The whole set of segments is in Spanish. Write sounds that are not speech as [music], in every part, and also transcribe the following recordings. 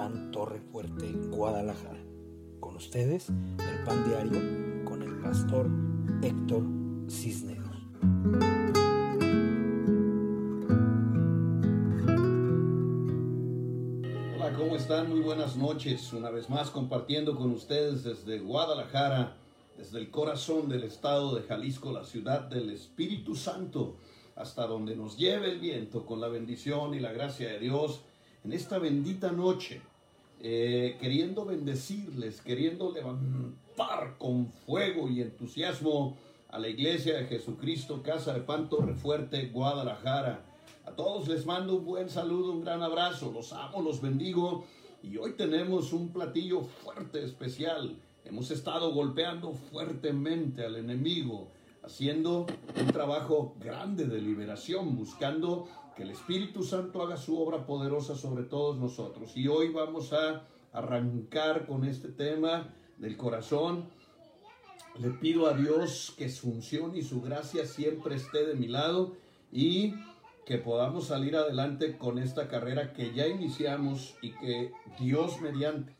Pan Torre Fuerte, Guadalajara. Con ustedes, el Pan Diario, con el pastor Héctor Cisneros. Hola, ¿cómo están? Muy buenas noches. Una vez más compartiendo con ustedes desde Guadalajara, desde el corazón del estado de Jalisco, la ciudad del Espíritu Santo, hasta donde nos lleve el viento con la bendición y la gracia de Dios en esta bendita noche, eh, queriendo bendecirles, queriendo levantar con fuego y entusiasmo a la iglesia de Jesucristo, Casa de Pan Torre Fuerte, Guadalajara. A todos les mando un buen saludo, un gran abrazo, los amo, los bendigo y hoy tenemos un platillo fuerte, especial. Hemos estado golpeando fuertemente al enemigo, haciendo un trabajo grande de liberación, buscando que el Espíritu Santo haga su obra poderosa sobre todos nosotros. Y hoy vamos a arrancar con este tema del corazón. Le pido a Dios que su unción y su gracia siempre esté de mi lado y que podamos salir adelante con esta carrera que ya iniciamos y que Dios mediante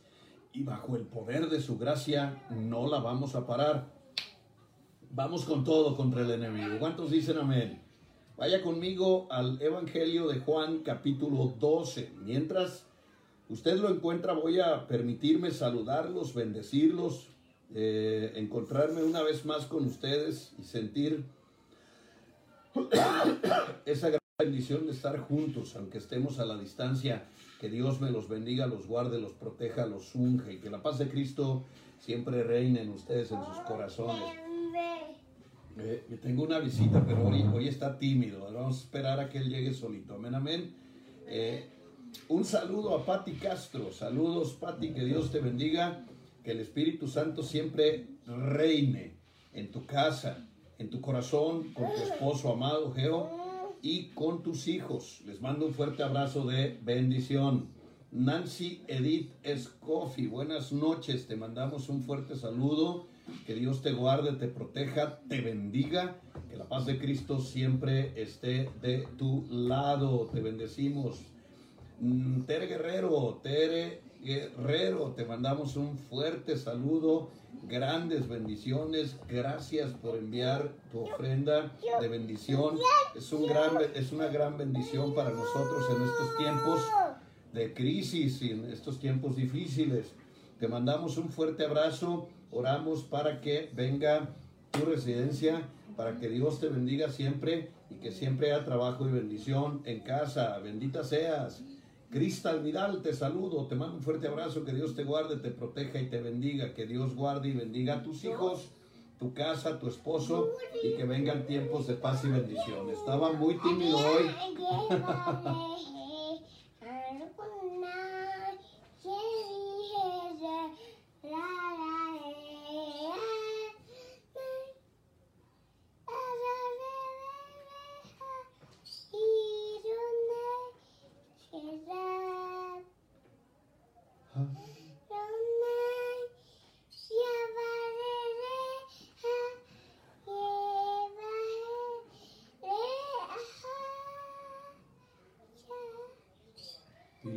y bajo el poder de su gracia no la vamos a parar. Vamos con todo contra el enemigo. ¿Cuántos dicen amén? Vaya conmigo al Evangelio de Juan capítulo 12. Mientras usted lo encuentra, voy a permitirme saludarlos, bendecirlos, eh, encontrarme una vez más con ustedes y sentir [coughs] esa gran bendición de estar juntos, aunque estemos a la distancia. Que Dios me los bendiga, los guarde, los proteja, los unge y que la paz de Cristo siempre reine en ustedes, en sus corazones. Eh, tengo una visita, pero hoy, hoy está tímido. Vamos a esperar a que él llegue solito. Amén, amén. Eh, un saludo a Patti Castro. Saludos, Patti. Que Dios te bendiga. Que el Espíritu Santo siempre reine en tu casa, en tu corazón, con tu esposo amado, Geo, y con tus hijos. Les mando un fuerte abrazo de bendición. Nancy Edith Escofi, buenas noches. Te mandamos un fuerte saludo que Dios te guarde, te proteja, te bendiga. Que la paz de Cristo siempre esté de tu lado. Te bendecimos. Mm, Tere Guerrero, Tere Guerrero, te mandamos un fuerte saludo. Grandes bendiciones. Gracias por enviar tu ofrenda de bendición. Es, un gran, es una gran bendición para nosotros en estos tiempos de crisis y en estos tiempos difíciles. Te mandamos un fuerte abrazo oramos para que venga tu residencia, para que Dios te bendiga siempre y que siempre haya trabajo y bendición en casa. Bendita seas. Cristal Vidal, te saludo, te mando un fuerte abrazo, que Dios te guarde, te proteja y te bendiga, que Dios guarde y bendiga a tus hijos, tu casa, tu esposo y que vengan tiempos de paz y bendición. Estaba muy tímido hoy.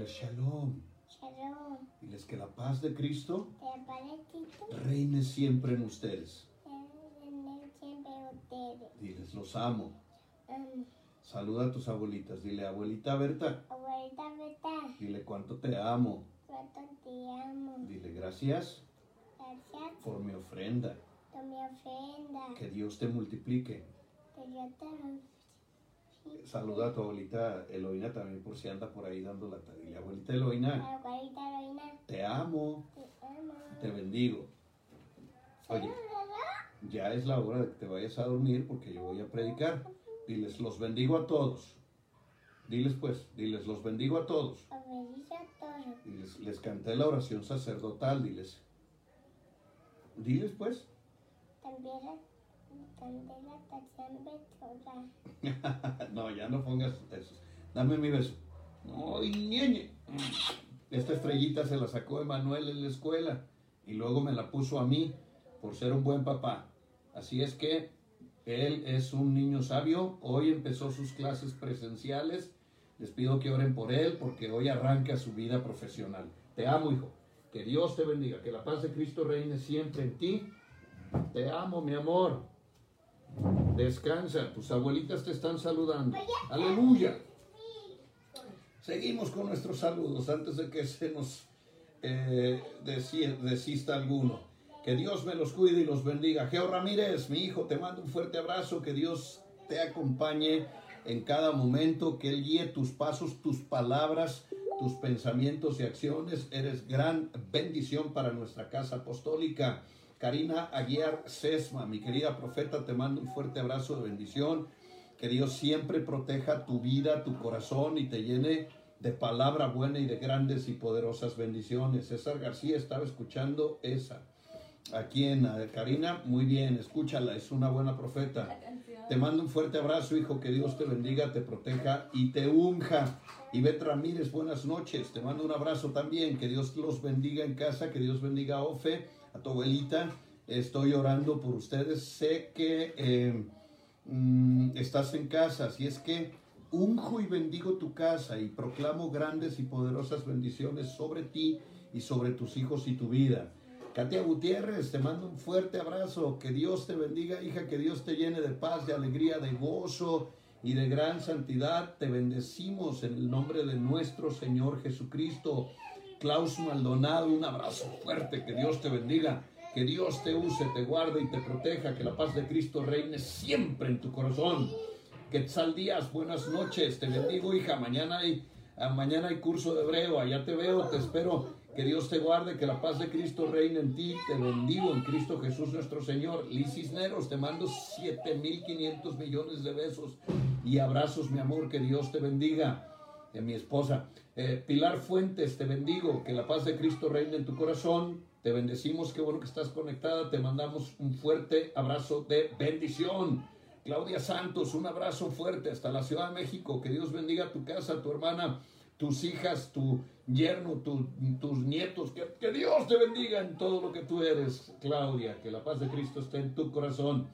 Diles shalom. Shalom. Diles que la paz de Cristo reine siempre en ustedes. siempre ustedes. Diles, los amo. Um, Saluda a tus abuelitas. Dile, abuelita Berta. abuelita, Berta, Dile cuánto te amo. cuánto te amo. Dile gracias Gracias por mi ofrenda. por mi ofrenda. Que Dios te multiplique. Que yo te Saluda a tu abuelita Eloína también por si anda por ahí dando la Dile, abuelita Eloína, Abuelita Reina, te amo, te amo. te bendigo. Oye, ya es la hora de que te vayas a dormir porque yo voy a predicar. Diles, los bendigo a todos. Diles pues, diles, los bendigo a todos. Diles, les canté la oración sacerdotal, diles. Diles pues. También [laughs] no, ya no pongas eso. Dame mi beso. No, ñeñe. Esta estrellita se la sacó Emanuel en la escuela y luego me la puso a mí por ser un buen papá. Así es que él es un niño sabio. Hoy empezó sus clases presenciales. Les pido que oren por él porque hoy arranca su vida profesional. Te amo, hijo. Que Dios te bendiga. Que la paz de Cristo reine siempre en ti. Te amo, mi amor. Descansa. Tus abuelitas te están saludando. Aleluya. Seguimos con nuestros saludos antes de que se nos eh, desista alguno. Que Dios me los cuide y los bendiga. Geo Ramírez, mi hijo, te mando un fuerte abrazo. Que Dios te acompañe en cada momento. Que Él guíe tus pasos, tus palabras, tus pensamientos y acciones. Eres gran bendición para nuestra casa apostólica. Karina Aguiar Sesma, mi querida profeta, te mando un fuerte abrazo de bendición. Que Dios siempre proteja tu vida, tu corazón y te llene de palabra buena y de grandes y poderosas bendiciones. César García estaba escuchando esa. Aquí en Karina, muy bien, escúchala, es una buena profeta. Te mando un fuerte abrazo, hijo, que Dios te bendiga, te proteja y te unja. Y Bet Ramírez, buenas noches, te mando un abrazo también, que Dios los bendiga en casa, que Dios bendiga a Ofe, a tu abuelita. Estoy orando por ustedes, sé que... Eh, Mm, estás en casa, si es que unjo y bendigo tu casa y proclamo grandes y poderosas bendiciones sobre ti y sobre tus hijos y tu vida. Katia Gutiérrez, te mando un fuerte abrazo, que Dios te bendiga, hija, que Dios te llene de paz, de alegría, de gozo y de gran santidad. Te bendecimos en el nombre de nuestro Señor Jesucristo. Klaus Maldonado, un abrazo fuerte, que Dios te bendiga. Que Dios te use, te guarde y te proteja. Que la paz de Cristo reine siempre en tu corazón. Quetzal Díaz, buenas noches. Te bendigo, hija. Mañana hay, ah, mañana hay curso de hebreo. Allá te veo, te espero. Que Dios te guarde, que la paz de Cristo reine en ti. Te bendigo en Cristo Jesús nuestro Señor. Liz Cisneros, te mando 7.500 millones de besos y abrazos, mi amor. Que Dios te bendiga. De mi esposa. Eh, Pilar Fuentes, te bendigo. Que la paz de Cristo reine en tu corazón. Te bendecimos, qué bueno que estás conectada. Te mandamos un fuerte abrazo de bendición. Claudia Santos, un abrazo fuerte hasta la Ciudad de México. Que Dios bendiga tu casa, tu hermana, tus hijas, tu yerno, tus nietos. Que, Dios te bendiga en todo lo que tú eres, Claudia. Que la paz de Cristo esté en tu corazón.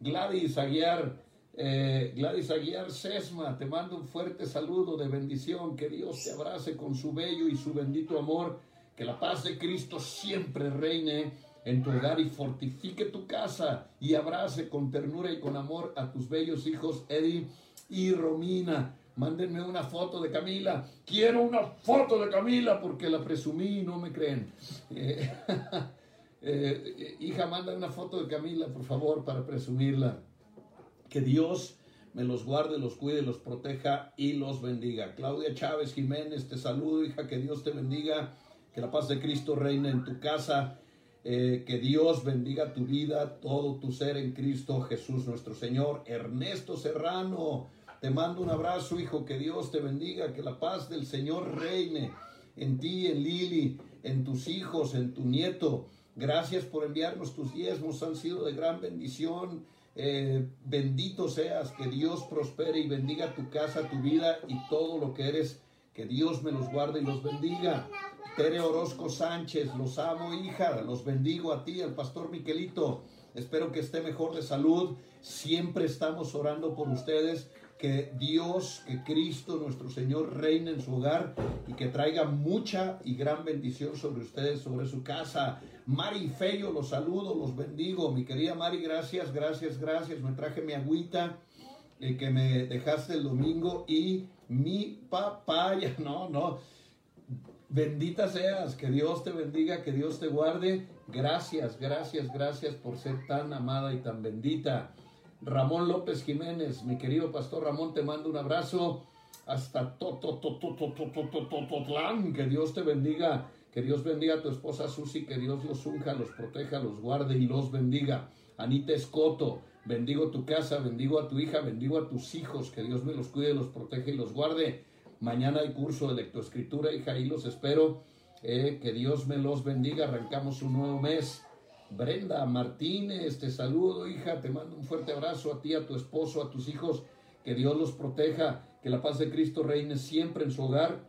Gladys Aguiar, eh, Gladys Aguiar Sesma, te mando un fuerte saludo de bendición. Que Dios te abrace con su bello y su bendito amor que la paz de Cristo siempre reine en tu hogar y fortifique tu casa y abrace con ternura y con amor a tus bellos hijos Eddie y Romina. Mándenme una foto de Camila. Quiero una foto de Camila porque la presumí y no me creen. Eh, [laughs] eh, hija, manda una foto de Camila, por favor, para presumirla. Que Dios me los guarde, los cuide, los proteja y los bendiga. Claudia Chávez Jiménez, te saludo, hija, que Dios te bendiga que la paz de Cristo reine en tu casa, eh, que Dios bendiga tu vida, todo tu ser en Cristo Jesús nuestro Señor. Ernesto Serrano, te mando un abrazo, hijo, que Dios te bendiga, que la paz del Señor reine en ti, en Lili, en tus hijos, en tu nieto. Gracias por enviarnos tus diezmos, han sido de gran bendición. Eh, bendito seas, que Dios prospere y bendiga tu casa, tu vida y todo lo que eres. Que Dios me los guarde y los bendiga. Tere Orozco Sánchez, los amo, hija, los bendigo a ti, al pastor Miquelito. Espero que esté mejor de salud. Siempre estamos orando por ustedes. Que Dios, que Cristo, nuestro Señor, reine en su hogar y que traiga mucha y gran bendición sobre ustedes, sobre su casa. Mari Feyo, los saludo, los bendigo. Mi querida Mari, gracias, gracias, gracias. Me traje mi agüita eh, que me dejaste el domingo y mi papaya. [laughs] No, no. Bendita seas, que Dios te bendiga, que Dios te guarde. Gracias, gracias, gracias por ser tan amada y tan bendita. Ramón López Jiménez, mi querido pastor Ramón, te mando un abrazo hasta Tototlán. Que Dios te bendiga, que Dios bendiga a tu esposa Susi, que Dios los unja, los proteja, los guarde y los bendiga. Anita Escoto, bendigo tu casa, bendigo a tu hija, bendigo a tus hijos, que Dios me los cuide, los proteja y los guarde. Mañana hay curso de lectoescritura, hija, ahí los espero. Eh, que Dios me los bendiga. Arrancamos un nuevo mes. Brenda Martínez, te saludo, hija. Te mando un fuerte abrazo a ti, a tu esposo, a tus hijos. Que Dios los proteja. Que la paz de Cristo reine siempre en su hogar.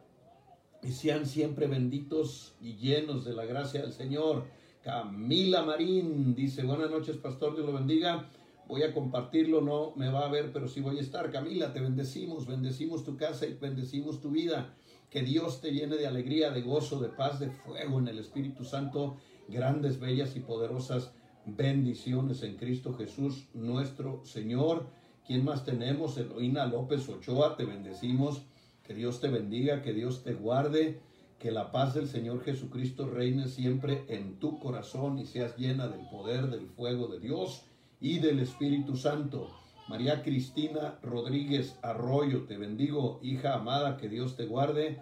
Y sean siempre benditos y llenos de la gracia del Señor. Camila Marín dice, buenas noches, pastor, Dios lo bendiga voy a compartirlo, no me va a ver, pero sí voy a estar. Camila, te bendecimos, bendecimos tu casa y bendecimos tu vida. Que Dios te llene de alegría, de gozo, de paz, de fuego en el Espíritu Santo. Grandes, bellas y poderosas bendiciones en Cristo Jesús, nuestro Señor. ¿Quién más tenemos? Eloína López Ochoa, te bendecimos. Que Dios te bendiga, que Dios te guarde, que la paz del Señor Jesucristo reine siempre en tu corazón y seas llena del poder, del fuego de Dios y del Espíritu Santo. María Cristina Rodríguez Arroyo, te bendigo, hija amada, que Dios te guarde.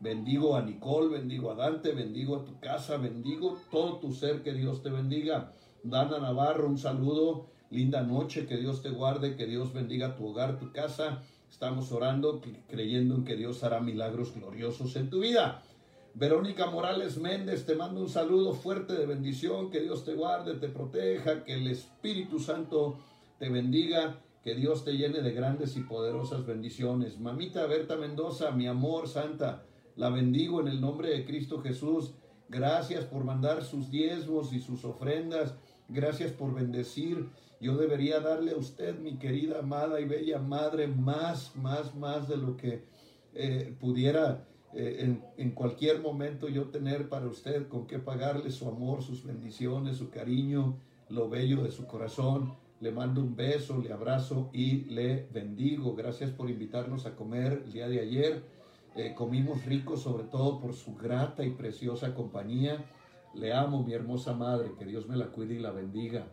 Bendigo a Nicole, bendigo a Dante, bendigo a tu casa, bendigo todo tu ser, que Dios te bendiga. Dana Navarro, un saludo, linda noche, que Dios te guarde, que Dios bendiga tu hogar, tu casa. Estamos orando, creyendo en que Dios hará milagros gloriosos en tu vida. Verónica Morales Méndez, te mando un saludo fuerte de bendición, que Dios te guarde, te proteja, que el Espíritu Santo te bendiga, que Dios te llene de grandes y poderosas bendiciones. Mamita Berta Mendoza, mi amor santa, la bendigo en el nombre de Cristo Jesús. Gracias por mandar sus diezmos y sus ofrendas. Gracias por bendecir. Yo debería darle a usted, mi querida, amada y bella madre, más, más, más de lo que eh, pudiera eh, en, cualquier momento yo tener para usted con qué pagarle su amor, sus bendiciones, su cariño, lo bello de su corazón. Le mando un beso, le abrazo y le bendigo. Gracias por invitarnos a comer el día de ayer. Eh, comimos rico sobre todo por su grata y preciosa compañía. Le amo, mi hermosa madre, que Dios me la cuide y la bendiga.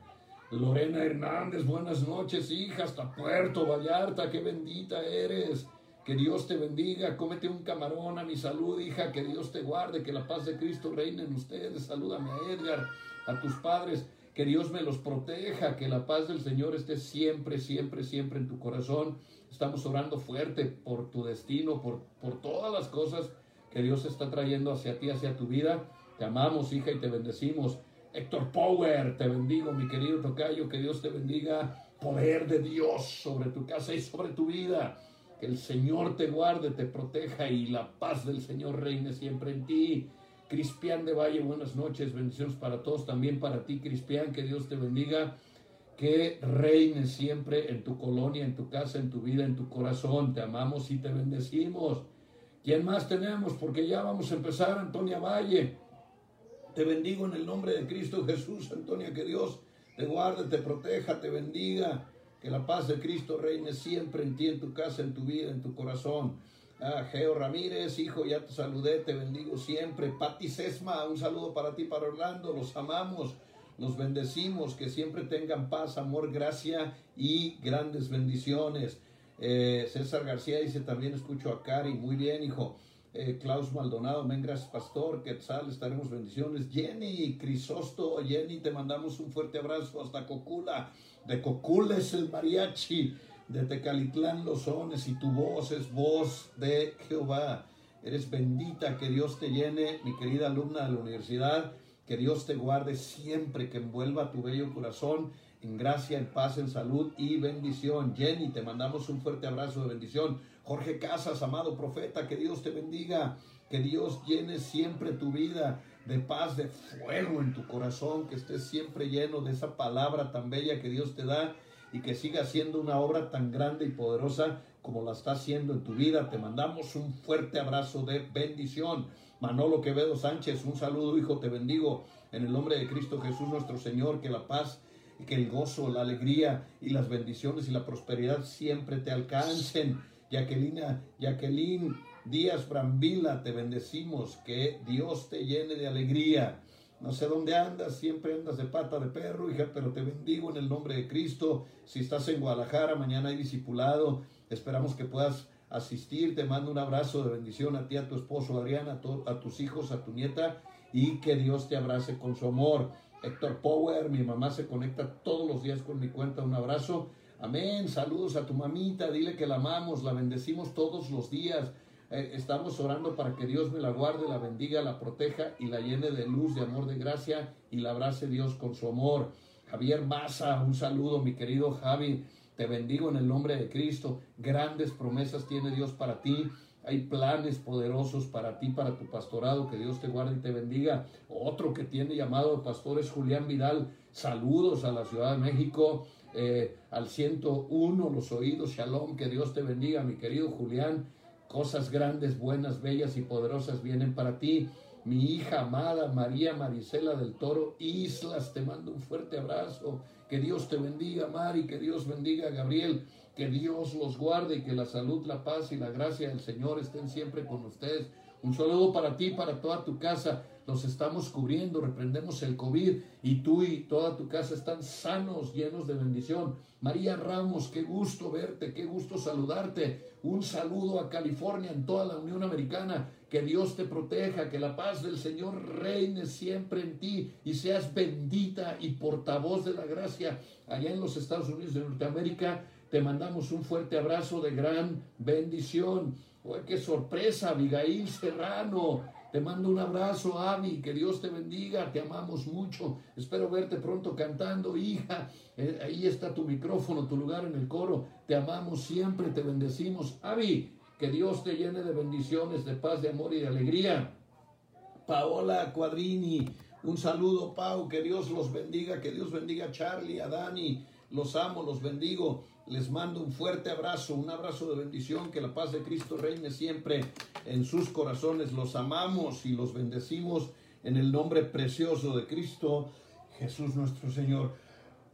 Lorena Hernández, buenas noches, hija, hasta Puerto Vallarta, qué bendita eres. Que Dios te bendiga, cómete un camarón a mi salud, hija, que Dios te guarde, que la paz de Cristo reine en ustedes. Salúdame a Edgar, a tus padres, que Dios me los proteja, que la paz del Señor esté siempre, siempre, siempre en tu corazón. Estamos orando fuerte por tu destino, por, por todas las cosas que Dios está trayendo hacia ti, hacia tu vida. Te amamos, hija, y te bendecimos. Héctor Power, te bendigo, mi querido tocayo, que Dios te bendiga. Poder de Dios sobre tu casa y sobre tu vida. Que el Señor te guarde, te proteja y la paz del Señor reine siempre en ti. Cristian de Valle, buenas noches, bendiciones para todos, también para ti, Cristian, que Dios te bendiga, que reine siempre en tu colonia, en tu casa, en tu vida, en tu corazón. Te amamos y te bendecimos. ¿Quién más tenemos? Porque ya vamos a empezar, Antonia Valle. Te bendigo en el nombre de Cristo Jesús, Antonia, que Dios te guarde, te proteja, te bendiga. Que la paz de Cristo reine siempre en ti, en tu casa, en tu vida, en tu corazón. Ah, Geo Ramírez, hijo, ya te saludé, te bendigo siempre. Pati Sesma, un saludo para ti, para Orlando, los amamos, los bendecimos, que siempre tengan paz, amor, gracia y grandes bendiciones. Eh, César García dice, también escucho a Cari, muy bien, hijo. Eh, Klaus Maldonado, men, gracias pastor, Quetzal, estaremos bendiciones. Jenny, Crisosto, Jenny, te mandamos un fuerte abrazo hasta Cocula. De Cocula es el mariachi, de Tecalitlán los sones y tu voz es voz de Jehová. Eres bendita, que Dios te llene, mi querida alumna de la universidad, que Dios te guarde siempre, que envuelva tu bello corazón en gracia, en paz, en salud y bendición. Jenny, te mandamos un fuerte abrazo de bendición. Jorge Casas, amado profeta, que Dios te bendiga, que Dios llene siempre tu vida de paz, de fuego en tu corazón, que estés siempre lleno de esa palabra tan bella que Dios te da y que siga siendo una obra tan grande y poderosa como la está haciendo en tu vida. Te mandamos un fuerte abrazo de bendición. Manolo Quevedo Sánchez, un saludo, hijo, te bendigo en el nombre de Cristo Jesús nuestro Señor, que la paz que el gozo, la alegría y las bendiciones y la prosperidad siempre te alcancen Jacqueline, Jacqueline Díaz Brambila, te bendecimos, que Dios te llene de alegría. No sé dónde andas, siempre andas de pata de perro, hija, pero te bendigo en el nombre de Cristo. Si estás en Guadalajara, mañana hay discipulado. Esperamos que puedas asistir. Te mando un abrazo de bendición a ti, a tu esposo Adrián, a, a tus hijos, a tu nieta, y que Dios te abrace con su amor. Héctor Power, mi mamá se conecta todos los días con mi cuenta. Un abrazo. Amén. Saludos a tu mamita. Dile que la amamos, la bendecimos todos los días. Eh, estamos orando para que Dios me la guarde, la bendiga, la proteja y la llene de luz, de amor, de gracia y la abrace Dios con su amor. Javier Maza, un saludo, mi querido Javi. Te bendigo en el nombre de Cristo. Grandes promesas tiene Dios para ti. Hay planes poderosos para ti, para tu pastorado. Que Dios te guarde y te bendiga. Otro que tiene llamado pastor es Julián Vidal. Saludos a la Ciudad de México. Eh, al 101 los oídos, shalom, que Dios te bendiga, mi querido Julián, Cosas grandes, buenas, bellas y poderosas vienen para ti. Mi hija amada María Marisela del Toro Islas, te mando un fuerte abrazo. Que Dios te bendiga, Mari, que Dios bendiga, Gabriel. Que Dios los guarde y que la salud, la paz y la gracia del Señor estén siempre con ustedes. Un saludo para ti, para toda tu casa. Los estamos cubriendo, reprendemos el COVID y tú y toda tu casa están sanos, llenos de bendición. María Ramos, qué gusto verte, qué gusto saludarte. Un saludo a California, en toda la Unión Americana. Que Dios te proteja, que la paz del Señor reine siempre en ti y seas bendita y portavoz de la gracia allá en los Estados Unidos de Norteamérica. Te mandamos un fuerte abrazo de gran bendición. Qué sorpresa, Abigail Serrano. Te mando un abrazo, Abby, que Dios te bendiga, te amamos mucho. Espero verte pronto cantando, hija. Eh, ahí está tu micrófono, tu lugar en el coro. Te amamos siempre, te bendecimos. Abby, que Dios te llene de bendiciones, de paz, de amor y de alegría. Paola Cuadrini, un saludo, Pau, que Dios los bendiga, que Dios bendiga a Charlie, a Dani. Los amo, los bendigo. Les mando un fuerte abrazo, un abrazo de bendición, que la paz de Cristo reine siempre en sus corazones. Los amamos y los bendecimos en el nombre precioso de Cristo, Jesús nuestro Señor.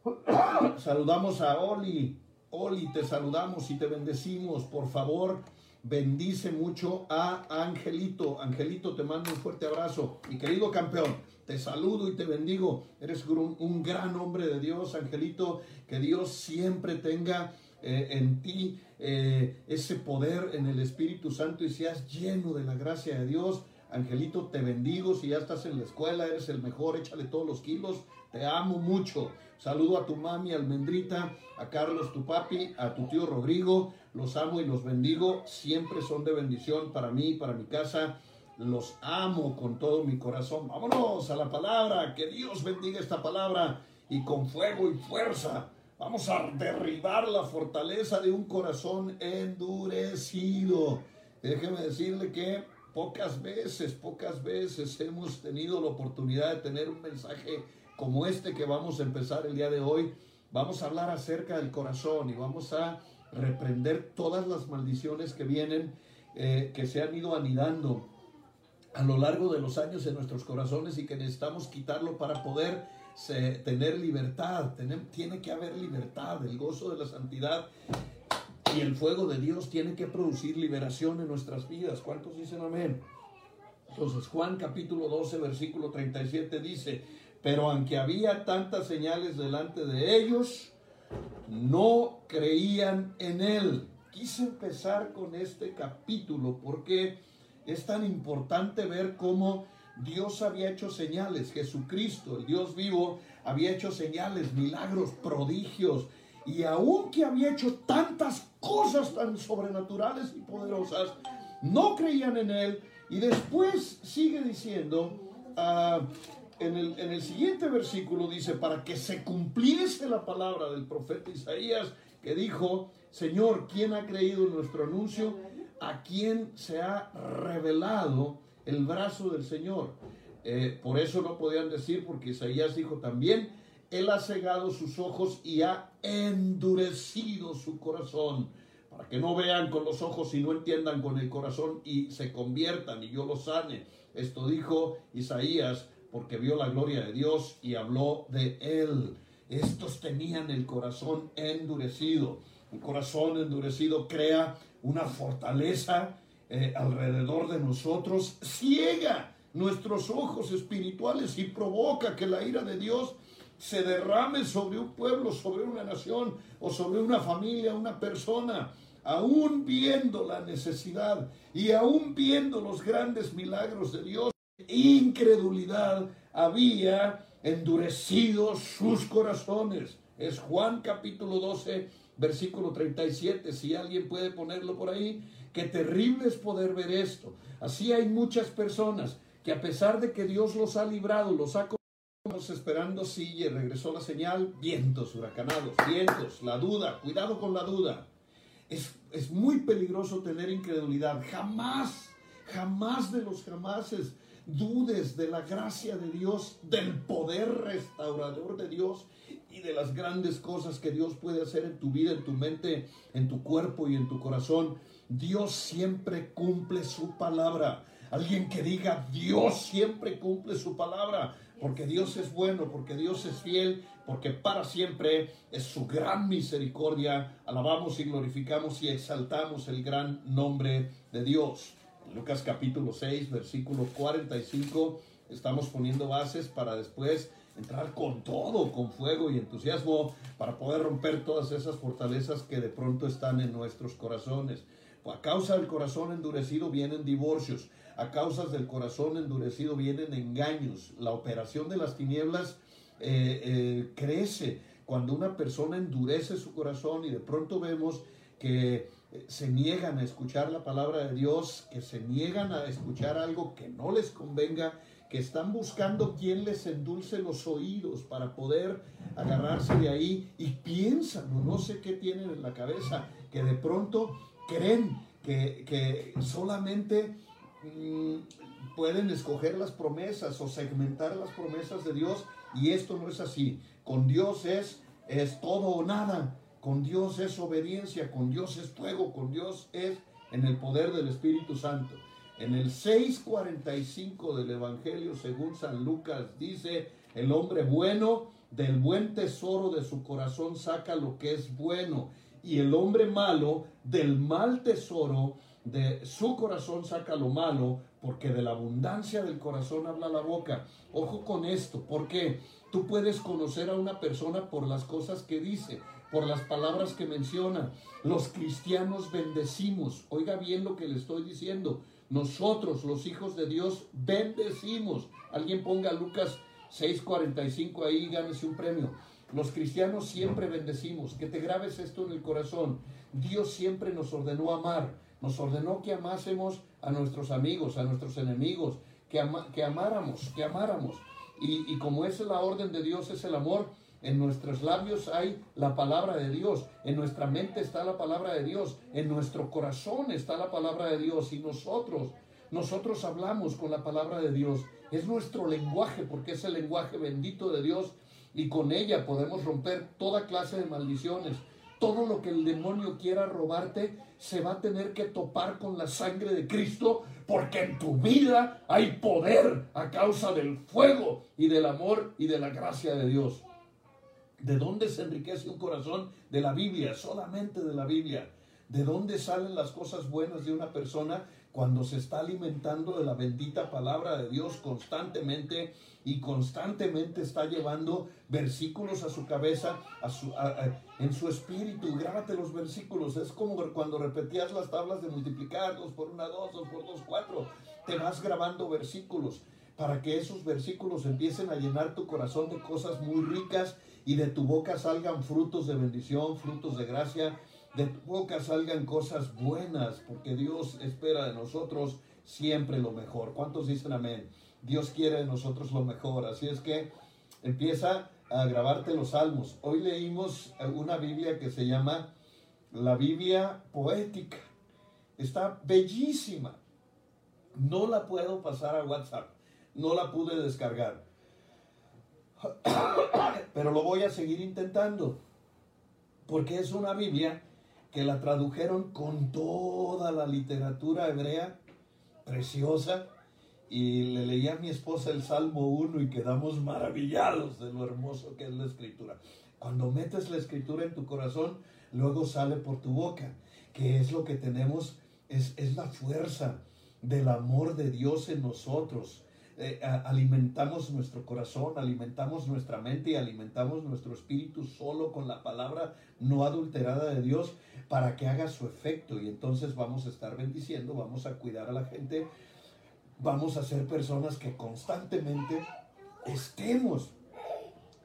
[coughs] Saludamos a Oli. Oli, te saludamos y te bendecimos. Por favor, bendice mucho a Angelito. Angelito, te mando un fuerte abrazo. Mi querido campeón, te saludo y te bendigo. Eres un, gran hombre de Dios, Angelito. Que Dios siempre tenga eh, en ti eh, ese poder en el Espíritu Santo y seas lleno de la gracia de Dios. Angelito, te bendigo. Si ya estás en la escuela, eres el mejor. Échale todos los kilos. Te amo mucho. Saludo a tu mami Almendrita, a Carlos, tu papi, a tu tío Rodrigo. Los amo y los bendigo. Siempre son de bendición para mí, para mi casa. Los amo con todo mi corazón. Vámonos a la palabra. Que Dios bendiga esta palabra y con fuego y fuerza. Vamos a derribar la fortaleza de un corazón endurecido. Déjeme decirle que pocas veces, pocas veces hemos tenido la oportunidad de tener un mensaje como este que vamos a empezar el día de hoy. Vamos a hablar acerca del corazón y vamos a reprender todas las maldiciones que vienen, eh, que se han ido anidando a lo largo de los años en nuestros corazones y que necesitamos quitarlo para poder tener libertad. tiene que haber libertad, el gozo de la santidad y el fuego de Dios tiene que producir liberación en nuestras vidas. ¿Cuántos dicen amén? Entonces Juan capítulo 12 versículo 37 dice, pero aunque había tantas señales delante de ellos, no creían en él. Quise empezar con este capítulo porque es tan importante ver cómo Dios había hecho señales, Jesucristo, el Dios vivo, había hecho señales, milagros, prodigios, y aunque había hecho tantas cosas tan sobrenaturales y poderosas, no creían en Él. Y después sigue diciendo, ah, en, el, en el siguiente versículo dice, para que se cumpliese la palabra del profeta Isaías, que dijo, Señor, ¿quién ha creído en nuestro anuncio? ¿A quién se ha revelado el brazo del Señor? Eh, por eso no podían decir, porque Isaías dijo también, Él ha cegado sus ojos y ha endurecido su corazón, para que no vean con los ojos y no entiendan con el corazón y se conviertan y yo los sane. Esto dijo Isaías porque vio la gloria de Dios y habló de Él. Estos tenían el corazón endurecido. Un corazón endurecido crea una fortaleza eh, alrededor de nosotros, ciega nuestros ojos espirituales y provoca que la ira de Dios se derrame sobre un pueblo, sobre una nación o sobre una familia, una persona, aún viendo la necesidad y aún viendo los grandes milagros de Dios, incredulidad había endurecido sus corazones. Es Juan capítulo 12, versículo 37, si alguien puede ponerlo por ahí, qué terrible es poder ver esto. Así hay muchas personas que a pesar de que Dios los ha librado, los ha esperando si regresó la señal, vientos huracanados, vientos, la duda, cuidado con la duda. Es, es muy peligroso tener incredulidad. Jamás, jamás de los jamases dudes de la gracia de Dios, del poder restaurador de Dios y de las grandes cosas que Dios puede hacer en tu vida, en tu mente, en tu cuerpo y en tu corazón. Dios siempre cumple su palabra. Alguien que diga, Dios siempre cumple su palabra, porque Dios es bueno, porque Dios es fiel, porque para siempre es su gran misericordia. Alabamos y glorificamos y exaltamos el gran nombre de Dios. Lucas capítulo 6, versículo 45, estamos poniendo bases para después entrar con todo, con fuego y entusiasmo, para poder romper todas esas fortalezas que de pronto están en nuestros corazones. A causa del corazón endurecido vienen divorcios, a causa del corazón endurecido vienen engaños. La operación de las tinieblas eh, eh, crece cuando una persona endurece su corazón y de pronto vemos que eh, se niegan a escuchar la palabra de Dios, que se niegan a escuchar algo que no les convenga que están buscando quien les endulce los oídos para poder agarrarse de ahí y piensan, no sé qué tienen en la cabeza, que de pronto creen que, solamente mm, pueden escoger las promesas o segmentar las promesas de Dios y esto no es así. Con Dios es, es todo o nada, con Dios es obediencia, con Dios es fuego, con Dios es en el poder del Espíritu Santo. En el 6.45 del Evangelio según San Lucas dice, el hombre bueno del buen tesoro de su corazón saca lo que es bueno y el hombre malo del mal tesoro de su corazón saca lo malo, porque de la abundancia del corazón habla la boca. Ojo con esto, porque tú puedes conocer a una persona por las cosas que dice, por las palabras que menciona. Los cristianos bendecimos. Oiga bien lo que le estoy diciendo. Nosotros, los hijos de Dios, bendecimos. Alguien ponga Lucas 6:45 ahí, gánese un premio. Los cristianos siempre bendecimos. Que te grabes esto en el corazón. Dios siempre nos ordenó amar. Nos ordenó que amásemos a nuestros amigos, a nuestros enemigos, que, que amáramos, que amáramos. Y, y como es la orden de Dios, es el amor, en nuestros labios hay la palabra de Dios, en nuestra mente está la palabra de Dios, en nuestro corazón está la palabra de Dios y nosotros, nosotros hablamos con la palabra de Dios. Es nuestro lenguaje porque es el lenguaje bendito de Dios y con ella podemos romper toda clase de maldiciones. Todo lo que el demonio quiera robarte se va a tener que topar con la sangre de Cristo porque en tu vida hay poder a causa del fuego y del amor y de la gracia de Dios. ¿De dónde se enriquece un corazón? De la Biblia, solamente de la Biblia. ¿De dónde salen las cosas buenas de una persona? Cuando se está alimentando de la bendita palabra de Dios constantemente y constantemente está llevando versículos a su cabeza, a su, en su espíritu. Grábate los versículos. Es como cuando repetías las tablas de multiplicar, dos por una, dos, dos por dos, cuatro. Te vas grabando versículos para que esos versículos empiecen a llenar tu corazón de cosas muy ricas y de tu boca salgan frutos de bendición, frutos de gracia, de tu boca salgan cosas buenas, porque Dios espera de nosotros siempre lo mejor. ¿Cuántos dicen amén? Dios quiere de nosotros lo mejor, así es que empieza a grabarte los salmos. Hoy leímos una Biblia que se llama la Biblia poética. Está bellísima. No la puedo pasar a WhatsApp. No la pude descargar [coughs] pero lo voy a seguir intentando, porque es una Biblia que la tradujeron con toda la literatura hebrea preciosa y le leí a mi esposa el Salmo 1 y quedamos maravillados de lo hermoso que es la escritura. Cuando metes la escritura en tu corazón, luego sale por tu boca, que es lo que tenemos, es, es la fuerza del amor de Dios en nosotros eh, alimentamos nuestro corazón, alimentamos nuestra mente y alimentamos nuestro espíritu solo con la palabra no adulterada de Dios para que haga su efecto. Y entonces vamos a estar bendiciendo, vamos a cuidar a la gente, vamos a ser personas que constantemente estemos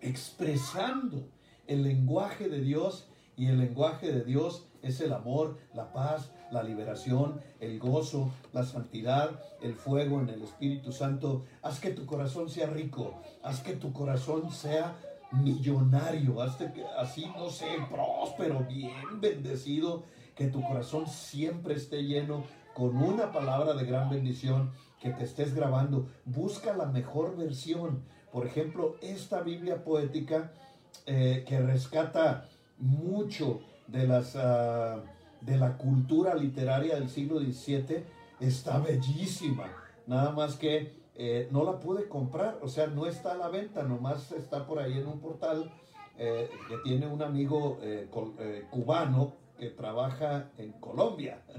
expresando el lenguaje de Dios. Y el lenguaje de Dios es el amor, la paz, la liberación, el gozo, la santidad, el fuego en el Espíritu Santo. Haz que tu corazón sea rico, haz que tu corazón sea millonario, haz que así, no sé, próspero, bien bendecido, que tu corazón siempre esté lleno con una palabra de gran bendición que te estés grabando. Busca la mejor versión. Por ejemplo, esta Biblia poética eh, que rescata mucho de, las, ah, de la cultura literaria del siglo XVII, está bellísima. Nada más que eh, no la pude comprar, o sea, no está a la venta, nomás está por ahí en un portal eh, que tiene un amigo cubano que trabaja en Colombia. [laughs]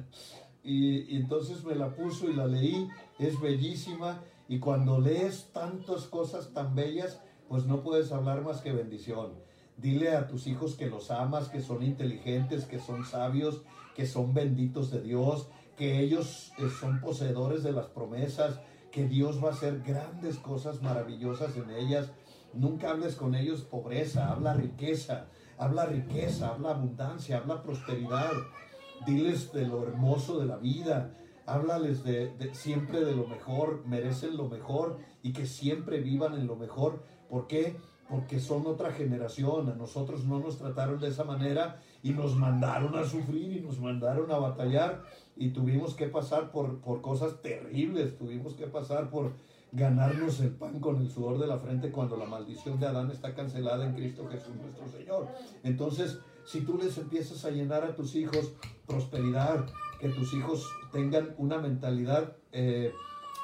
Y, entonces me la puso y la leí, es bellísima y cuando lees tantas cosas tan bellas, pues no puedes hablar más que bendición. Dile a tus hijos que los amas, que son inteligentes, que son sabios, que son benditos de Dios, que ellos eh, son poseedores de las promesas, que Dios va a hacer grandes cosas maravillosas en ellas. Nunca hables con ellos pobreza, habla riqueza, habla riqueza, habla abundancia, habla prosperidad. Diles de lo hermoso de la vida, háblales de, siempre de lo mejor, merecen lo mejor y que siempre vivan en lo mejor. ¿Por qué? Porque son otra generación. A nosotros no nos trataron de esa manera y nos mandaron a sufrir y nos mandaron a batallar y tuvimos que pasar por, por cosas terribles. Tuvimos que pasar por ganarnos el pan con el sudor de la frente cuando la maldición de Adán está cancelada en Cristo Jesús nuestro Señor. Entonces, si tú les empiezas a llenar a tus hijos prosperidad, que tus hijos tengan una mentalidad eh,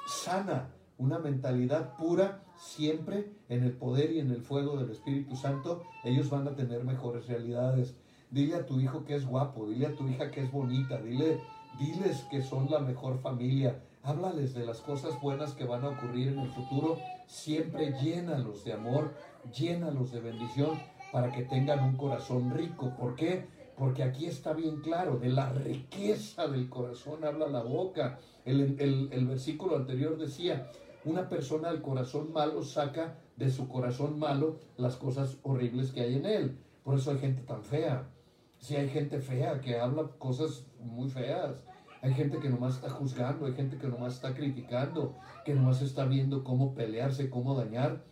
sana, una mentalidad pura, siempre en el poder y en el fuego del Espíritu Santo, ellos van a tener mejores realidades. Dile a tu hijo que es guapo, dile a tu hija que es bonita, dile, diles que son la mejor familia, háblales de las cosas buenas que van a ocurrir en el futuro, siempre llénalos de amor, llénalos de bendición para que tengan un corazón rico. ¿Por qué? Porque aquí está bien claro, de la riqueza del corazón habla la boca. El, el, versículo anterior decía, una persona del corazón malo saca de su corazón malo las cosas horribles que hay en él. Por eso hay gente tan fea. Si hay gente fea que habla cosas muy feas. Hay gente que nomás está juzgando, hay gente que nomás está criticando, que nomás está viendo cómo pelearse, cómo dañar.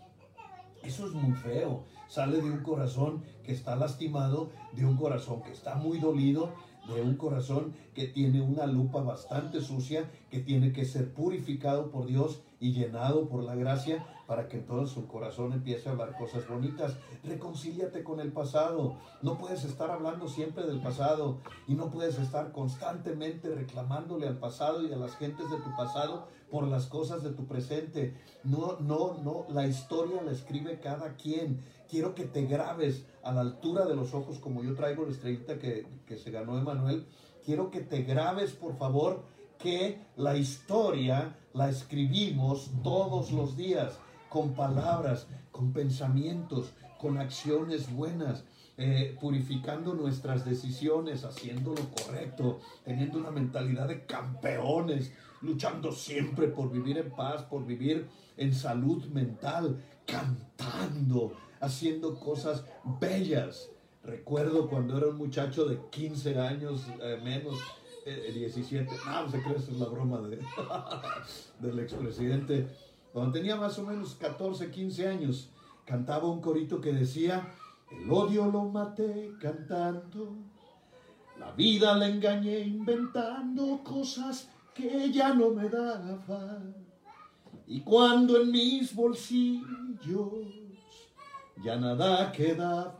Eso es muy feo sale de un corazón que está lastimado, de un corazón que está muy dolido, de un corazón que tiene una lupa bastante sucia, que tiene que ser purificado por Dios y llenado por la gracia para que entonces su corazón empiece a hablar cosas bonitas. Reconcíliate con el pasado. No puedes estar hablando siempre del pasado y no puedes estar constantemente reclamándole al pasado y a las gentes de tu pasado por las cosas de tu presente. No, no, no, la historia la escribe cada quien. Quiero que te grabes a la altura de los ojos como yo traigo la estrellita que, que se ganó Emanuel. Quiero que te grabes, por favor, que la historia la escribimos todos los días con palabras, con pensamientos, con acciones buenas. Eh, purificando nuestras decisiones, haciendo lo correcto, teniendo una mentalidad de campeones, luchando siempre por vivir en paz, por vivir en salud mental, cantando, haciendo cosas bellas. Recuerdo cuando era un muchacho de 15 años eh, menos, 17, eh, no, se cree, esa es la broma de, [laughs] del expresidente. Cuando tenía más o menos 14, 15 años, cantaba un corito que decía, el odio lo maté cantando, la vida la engañé inventando cosas que ya no me daba. Y cuando en mis bolsillos ya nada quedaba,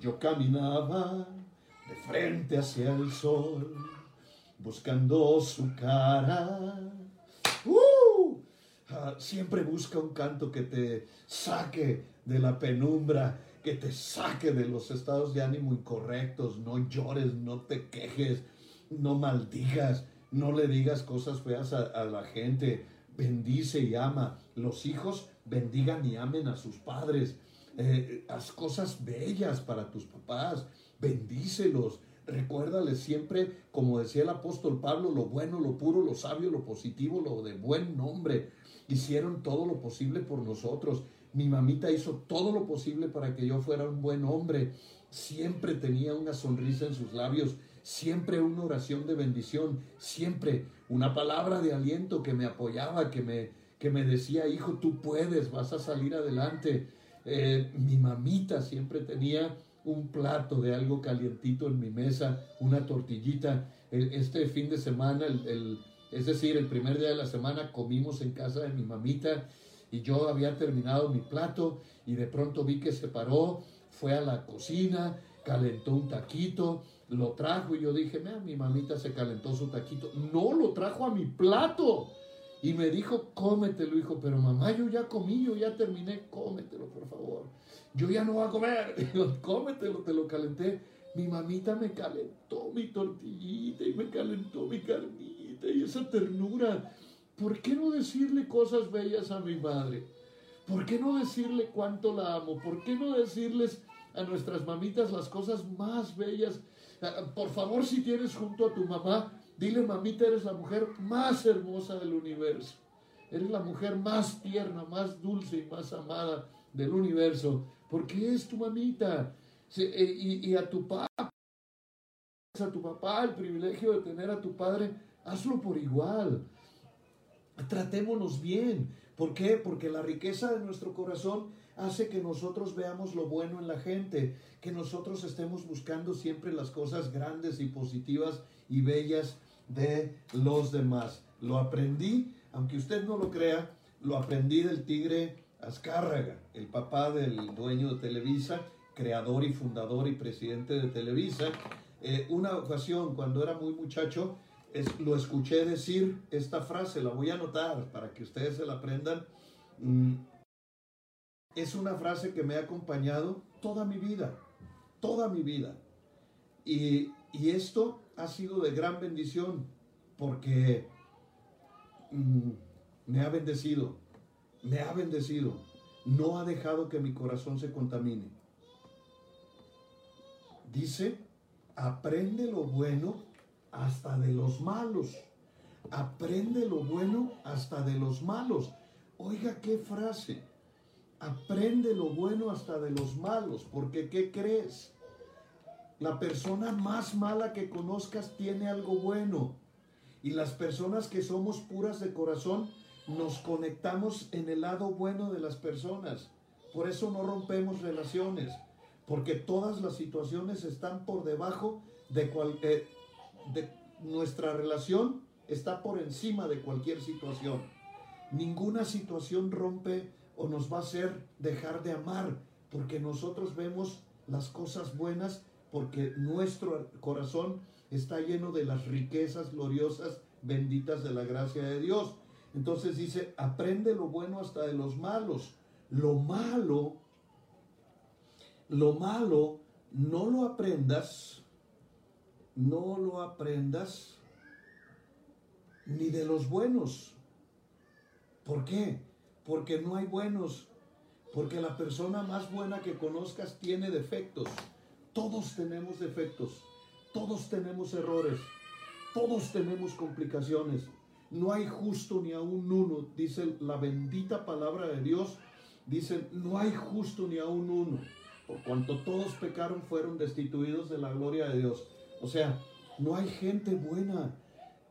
yo caminaba frente hacia el sol, buscando su cara. ¡Uh! Ah, siempre busca un canto que te saque de la penumbra, que te saque de los estados de ánimo incorrectos. No llores, no te quejes, no maldigas, no le digas cosas feas a, la gente, bendice y ama. Los hijos bendigan y amen a sus padres. Eh, haz cosas bellas para tus papás, bendícelos. Recuérdales siempre, como decía el apóstol Pablo, lo bueno, lo puro, lo sabio, lo positivo, lo de buen nombre. Hicieron todo lo posible por nosotros. Mi mamita hizo todo lo posible para que yo fuera un buen hombre. Siempre tenía una sonrisa en sus labios siempre una oración de bendición, siempre una palabra de aliento que me apoyaba, que me, que me decía, hijo, tú puedes, vas a salir adelante. Eh, mi mamita siempre tenía un plato de algo calientito en mi mesa, una tortillita. Este fin de semana, el, es decir, el primer día de la semana, comimos en casa de mi mamita y yo había terminado mi plato y de pronto vi que se paró, fue a la cocina, calentó un taquito, lo trajo y yo dije, mira, mi mamita se calentó su taquito. No, lo trajo a mi plato. Y me dijo, cómetelo, hijo, pero mamá, yo ya comí, yo ya terminé, cómetelo, por favor. Yo ya no voy a comer. [laughs] Digo, cómetelo, te lo calenté. Mi mamita me calentó mi tortillita y me calentó mi carnita y esa ternura. ¿Por qué no decirle cosas bellas a mi madre? ¿Por qué no decirle cuánto la amo? ¿Por qué no decirles a nuestras mamitas las cosas más bellas? Ah, por favor, si tienes junto a tu mamá, dile, mamita, eres la mujer más hermosa del universo. Eres la mujer más tierna, más dulce y más amada del universo. Porque es tu mamita. Eh, y, a tu papá, a tu papá el privilegio de tener a tu padre, hazlo por igual. Tratémonos bien. ¿Por qué? Porque la riqueza de nuestro corazón hace que nosotros veamos lo bueno en la gente, que nosotros estemos buscando siempre las cosas grandes y positivas y bellas de los demás. Lo aprendí, aunque usted no lo crea, lo aprendí del tigre Azcárraga, el papá del dueño de Televisa, creador y fundador y presidente de Televisa. Eh, una ocasión, cuando era muy muchacho, lo escuché decir esta frase, la voy a anotar para que ustedes se la aprendan. Mm, es una frase que me ha acompañado toda mi vida, toda mi vida. Y, esto ha sido de gran bendición porque mm, me ha bendecido, me ha bendecido. No ha dejado que mi corazón se contamine. Dice, aprende lo bueno hasta de los malos. Aprende lo bueno hasta de los malos. Oiga qué frase. Aprende lo bueno hasta de los malos. Porque ¿qué crees? La persona más mala que conozcas tiene algo bueno. Y las personas que somos puras de corazón nos conectamos en el lado bueno de las personas. Por eso no rompemos relaciones porque todas las situaciones están por debajo de, cual, eh, de nuestra relación, está por encima de cualquier situación. Ninguna situación rompe o nos va a hacer dejar de amar, porque nosotros vemos las cosas buenas, porque nuestro corazón está lleno de las riquezas gloriosas, benditas de la gracia de Dios. Entonces dice, aprende lo bueno hasta de los malos. Lo malo lo malo no lo aprendas, no lo aprendas ni de los buenos. ¿Por qué? Porque no hay buenos, porque la persona más buena que conozcas tiene defectos. Todos tenemos defectos, todos tenemos errores, todos tenemos complicaciones. No hay justo ni aún uno, dice la bendita palabra de Dios, dice, no hay justo ni aún uno por cuanto todos pecaron fueron destituidos de la gloria de Dios. O sea, no hay gente buena.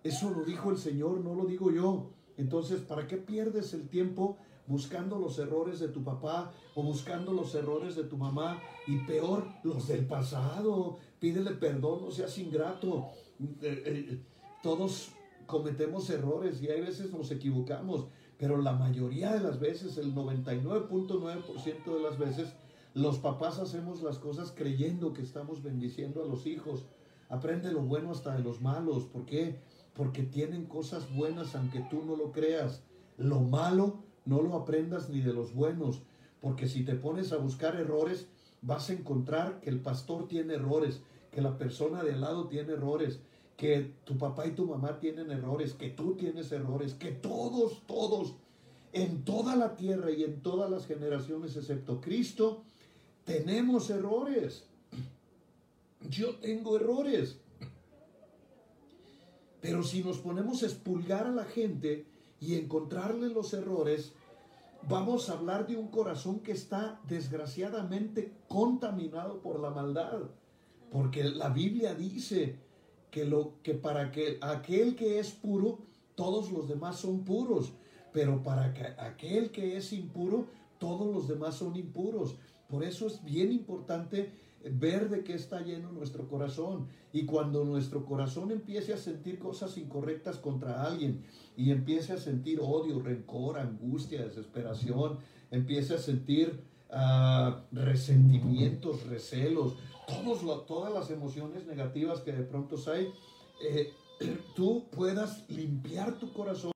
Eso lo dijo el Señor, no lo digo yo. Entonces, ¿para qué pierdes el tiempo buscando los errores de tu papá o buscando los errores de tu mamá? Y peor, los del pasado. Pídele perdón, no seas ingrato. Eh, eh, todos cometemos errores y hay veces nos equivocamos, pero la mayoría de las veces, el 99.9% de las veces, los papás hacemos las cosas creyendo que estamos bendiciendo a los hijos. Aprende lo bueno hasta de los malos. ¿Por qué? Porque tienen cosas buenas aunque tú no lo creas. Lo malo no lo aprendas ni de los buenos. Porque si te pones a buscar errores, vas a encontrar que el pastor tiene errores, que la persona de al lado tiene errores, que tu papá y tu mamá tienen errores, que tú tienes errores, que todos, todos, en toda la tierra y en todas las generaciones, excepto Cristo, tenemos errores. Yo tengo errores. Pero si nos ponemos a expulgar a la gente y encontrarle los errores, vamos a hablar de un corazón que está desgraciadamente contaminado por la maldad. Porque la Biblia dice que, lo, que para que aquel que es puro, todos los demás son puros. Pero para que aquel que es impuro, todos los demás son impuros. Por eso es bien importante ver de qué está lleno nuestro corazón. Y cuando nuestro corazón empiece a sentir cosas incorrectas contra alguien y empiece a sentir odio, rencor, angustia, desesperación, empiece a sentir ah, resentimientos, recelos, todas las emociones negativas que de pronto hay, eh, [clears throat] tú puedas limpiar tu corazón,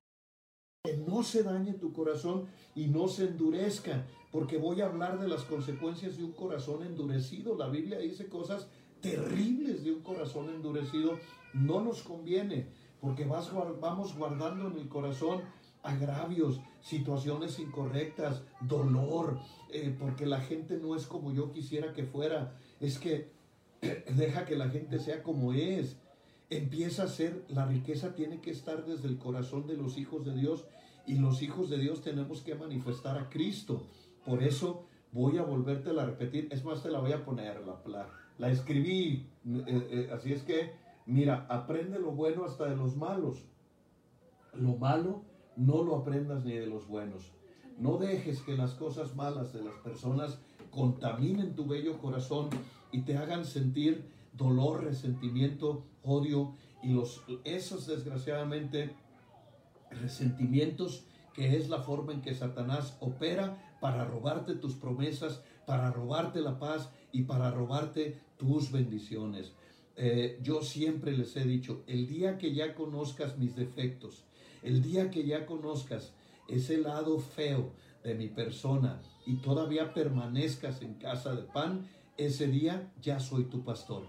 que no se dañe tu corazón y no se endurezca, porque voy a hablar de las consecuencias de un corazón endurecido. La Biblia dice cosas terribles de un corazón endurecido. No nos conviene, porque vas, vamos guardando en el corazón agravios, situaciones incorrectas, dolor, eh, porque la gente no es como yo quisiera que fuera. Es que [clears throat] deja que la gente sea como es empieza a ser, la riqueza tiene que estar desde el corazón de los hijos de Dios y los hijos de Dios tenemos que manifestar a Cristo. Por eso voy a volverte a repetir, es más, te la voy a poner, la, la, escribí, eh, eh, así es que, mira, aprende lo bueno hasta de los malos. Lo malo no lo aprendas ni de los buenos. No dejes que las cosas malas de las personas contaminen tu bello corazón y te hagan sentir dolor, resentimiento, odio y los, esos desgraciadamente resentimientos que es la forma en que Satanás opera para robarte tus promesas, para robarte la paz y para robarte tus bendiciones. Eh, yo siempre les he dicho, el día que ya conozcas mis defectos, el día que ya conozcas ese lado feo de mi persona y todavía permanezcas en casa de pan, ese día ya soy tu pastor.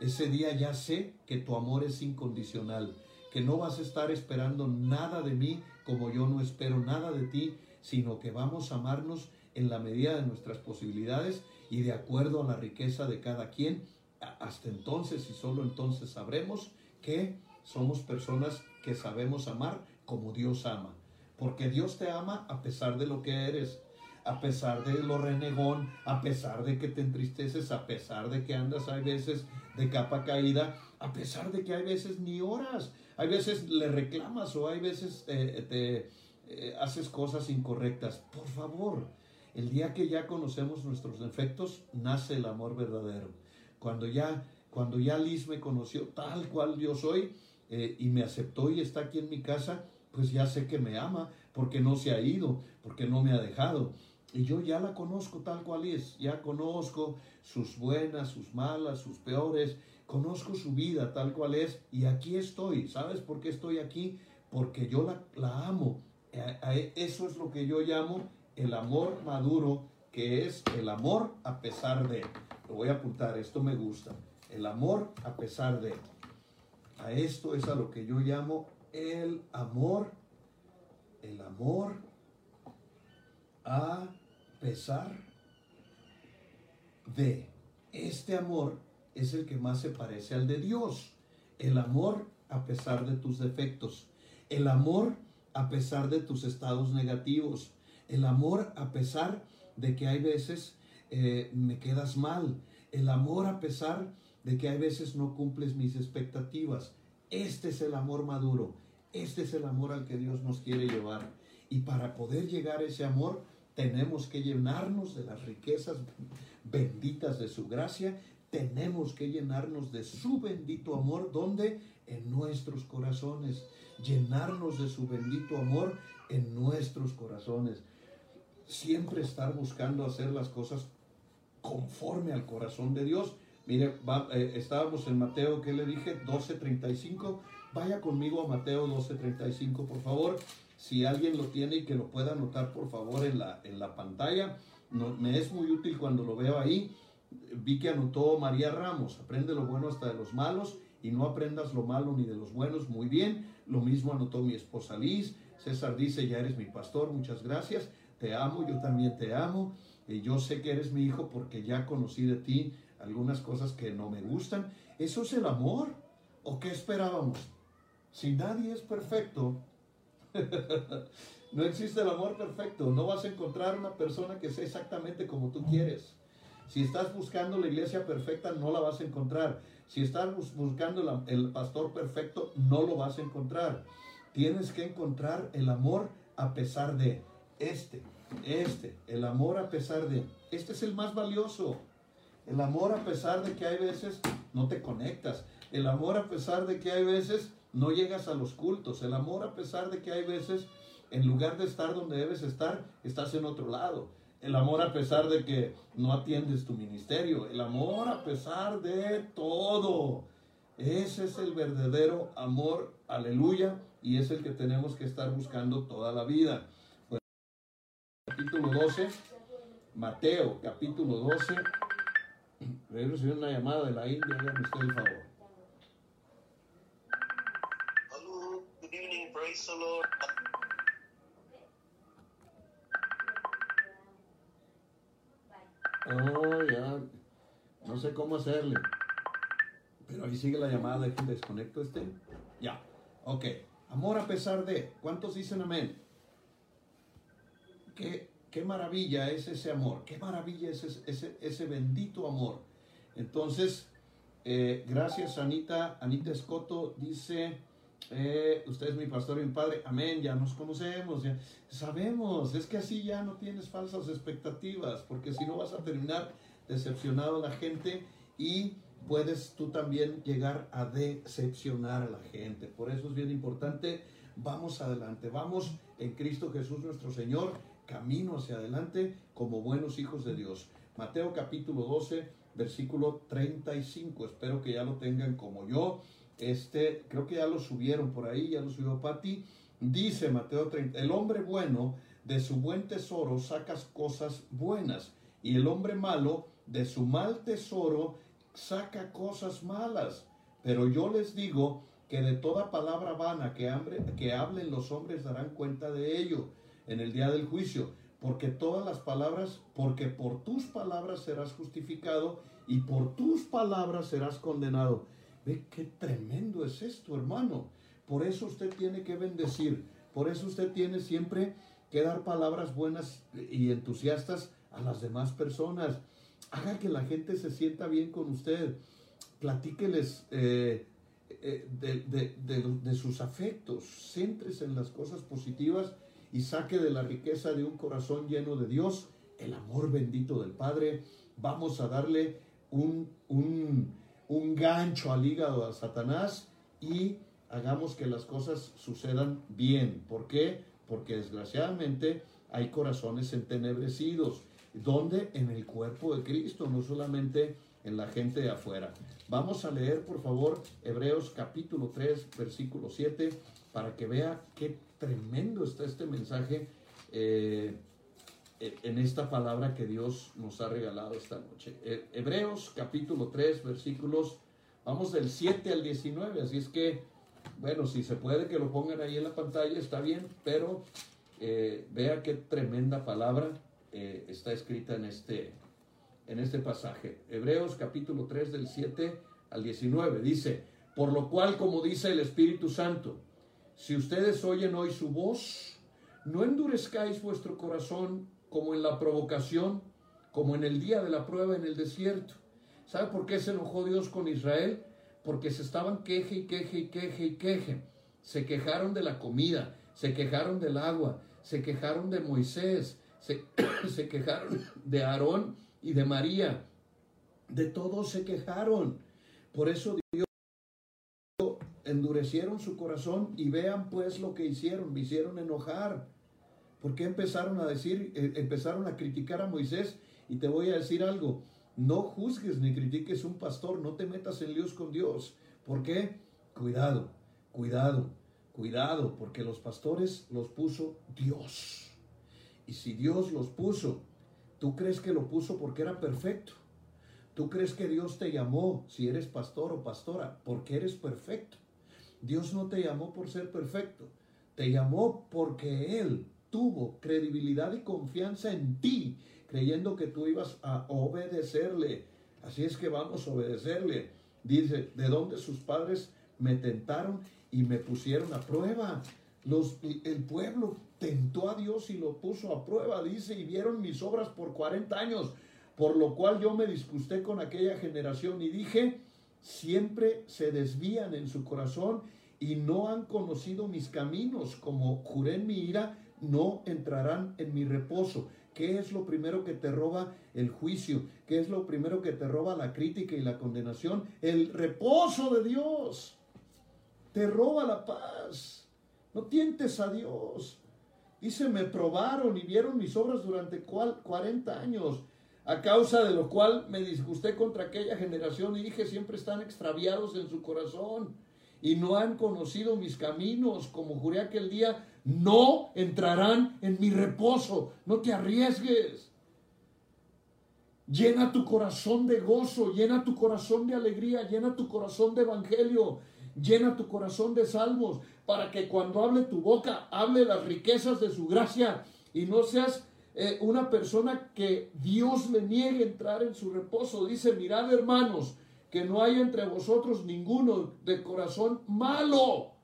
Ese día ya sé que tu amor es incondicional, que no vas a estar esperando nada de mí como yo no espero nada de ti, sino que vamos a amarnos en la medida de nuestras posibilidades y de acuerdo a la riqueza de cada quien. Hasta entonces y solo entonces sabremos que somos personas que sabemos amar como Dios ama. Porque Dios te ama a pesar de lo que eres, a pesar de lo renegón, a pesar de que te entristeces, a pesar de que andas hay veces de capa caída, a pesar de que hay veces ni horas, hay veces le reclamas o hay veces eh, te eh, haces cosas incorrectas. Por favor, el día que ya conocemos nuestros defectos, nace el amor verdadero. Cuando ya, cuando ya Liz me conoció tal cual yo soy eh, y me aceptó y está aquí en mi casa, pues ya sé que me ama porque no se ha ido, porque no me ha dejado. Y yo ya la conozco tal cual es, ya conozco sus buenas, sus malas, sus peores, conozco su vida tal cual es y aquí estoy. ¿Sabes por qué estoy aquí? Porque yo la, la amo. Eso es lo que yo llamo el amor maduro, que es el amor a pesar de. Lo voy a apuntar, esto me gusta. El amor a pesar de. A esto es a lo que yo llamo el amor, el amor a pesar de. Este amor es el que más se parece al de Dios. El amor a pesar de tus defectos. El amor a pesar de tus estados negativos. El amor a pesar de que hay veces eh, me quedas mal. El amor a pesar de que hay veces no cumples mis expectativas. Este es el amor maduro. Este es el amor al que Dios nos quiere llevar. Y para poder llegar a ese amor, tenemos que llenarnos de las riquezas benditas de su gracia, tenemos que llenarnos de su bendito amor, donde en nuestros corazones, llenarnos de su bendito amor en nuestros corazones. Siempre estar buscando hacer las cosas conforme al corazón de Dios. Mire, eh, estábamos en Mateo, ¿qué le dije? 12.35. Vaya conmigo a Mateo 12.35, por favor. Si alguien lo tiene y que lo pueda anotar por favor en la, en la pantalla, no, me es muy útil cuando lo veo ahí. Vi que anotó María Ramos, aprende lo bueno hasta de los malos y no aprendas lo malo ni de los buenos. Muy bien, lo mismo anotó mi esposa Liz. César dice, ya eres mi pastor, muchas gracias. Te amo, yo también te amo. Y yo sé que eres mi hijo porque ya conocí de ti algunas cosas que no me gustan. ¿Eso es el amor? ¿O qué esperábamos? Si nadie es perfecto, [laughs] no existe el amor perfecto. No vas a encontrar una persona que sea exactamente como tú quieres. Si estás buscando la iglesia perfecta, no la vas a encontrar. Si estás buscando el pastor perfecto, no lo vas a encontrar. Tienes que encontrar el amor a pesar de este, este, el amor a pesar de. Este es el más valioso. El amor a pesar de que hay veces no te conectas. El amor a pesar de que hay veces no llegas a los cultos. El amor a pesar de que hay veces en lugar de estar donde debes estar, estás en otro lado. El amor a pesar de que no atiendes tu ministerio. El amor a pesar de todo. Ese es el verdadero amor, aleluya, y es el que tenemos que estar buscando toda la vida. capítulo 12, Mateo, capítulo 12. He recibido una llamada de la India, hágame usted el favor. Hello, good evening, praise. Oh, ya. No sé cómo hacerle. Pero ahí sigue la llamada. Dejen desconecto este. Ya. Ok. Amor a pesar de. ¿Cuántos dicen amén? Qué, qué maravilla es ese amor. Qué maravilla es ese, ese, ese bendito amor. Entonces, eh, gracias Anita. Anita Escoto dice. Eh, usted es mi pastor y mi padre, amén, ya nos conocemos, ya sabemos, es que así ya no tienes falsas expectativas, porque si no vas a terminar decepcionado a la gente y puedes tú también llegar a decepcionar a la gente. Por eso es bien importante, vamos adelante, vamos en Cristo Jesús nuestro Señor, camino hacia adelante como buenos hijos de Dios. Mateo capítulo 12, versículo 35, espero que ya lo tengan como yo. Este, creo que ya lo subieron por ahí, ya lo subió Pati. Dice Mateo 30, el hombre bueno de su buen tesoro sacas cosas buenas y el hombre malo de su mal tesoro saca cosas malas. Pero yo les digo que de toda palabra vana que, hambre, que hablen los hombres darán cuenta de ello en el día del juicio. Porque todas las palabras, porque por tus palabras serás justificado y por tus palabras serás condenado. Ve qué tremendo es esto, hermano. Por eso usted tiene que bendecir. Por eso usted tiene siempre que dar palabras buenas y entusiastas a las demás personas. Haga que la gente se sienta bien con usted. Platíqueles eh, eh, de, sus afectos. Céntrese en las cosas positivas y saque de la riqueza de un corazón lleno de Dios el amor bendito del Padre. Vamos a darle un, un, un gancho al hígado a Satanás y hagamos que las cosas sucedan bien. ¿Por qué? Porque desgraciadamente hay corazones entenebrecidos. ¿Dónde? En el cuerpo de Cristo, no solamente en la gente de afuera. Vamos a leer, por favor, Hebreos capítulo 3, versículo 7, para que vea qué tremendo está este mensaje eh, en esta palabra que Dios nos ha regalado esta noche. Hebreos capítulo 3, versículos, vamos del 7 al 19, así es que, bueno, si se puede que lo pongan ahí en la pantalla, está bien, pero eh, vea qué tremenda palabra eh, está escrita en este, en este pasaje. Hebreos capítulo 3 del 7 al 19 dice, por lo cual, como dice el Espíritu Santo, si ustedes oyen hoy su voz, no endurezcáis vuestro corazón como en la provocación, como en el día de la prueba en el desierto. ¿Sabe por qué se enojó Dios con Israel? Porque se estaban queje y queje y queje y queje. Se quejaron de la comida, se quejaron del agua, se quejaron de Moisés, se, [coughs] se quejaron de Aarón y de María. De todos se quejaron. Por eso Dios endurecieron su corazón y vean pues lo que hicieron, me hicieron enojar. ¿Por qué empezaron a decir, eh, empezaron a criticar a Moisés? Y te voy a decir algo, no juzgues ni critiques un pastor, no te metas en líos con Dios. ¿Por qué? Cuidado, cuidado, cuidado, porque los pastores los puso Dios. Y si Dios los puso, ¿tú crees que lo puso porque era perfecto? ¿Tú crees que Dios te llamó, si eres pastor o pastora, porque eres perfecto? Dios no te llamó por ser perfecto, te llamó porque Él tuvo credibilidad y confianza en ti, creyendo que tú ibas a obedecerle. Así es que vamos a obedecerle. Dice, de dónde sus padres me tentaron y me pusieron a prueba. Los, el pueblo tentó a Dios y lo puso a prueba, dice, y vieron mis obras por 40 años, por lo cual yo me disgusté con aquella generación y dije, siempre se desvían en su corazón y no han conocido mis caminos, como juré en mi ira, no entrarán en mi reposo. ¿Qué es lo primero que te roba el juicio? ¿Qué es lo primero que te roba la crítica y la condenación? El reposo de Dios. Te roba la paz. No tientes a Dios. Dice, me probaron y vieron mis obras durante 40 años, a causa de lo cual me disgusté contra aquella generación y dije, siempre están extraviados en su corazón y no han conocido mis caminos, como juré aquel día, no entrarán en mi reposo. No te arriesgues. Llena tu corazón de gozo, llena tu corazón de alegría, llena tu corazón de evangelio, llena tu corazón de salmos, para que cuando hable tu boca, hable las riquezas de su gracia y no seas eh, una persona que Dios le niegue entrar en su reposo. Dice, mirad hermanos, que no hay entre vosotros ninguno de corazón malo,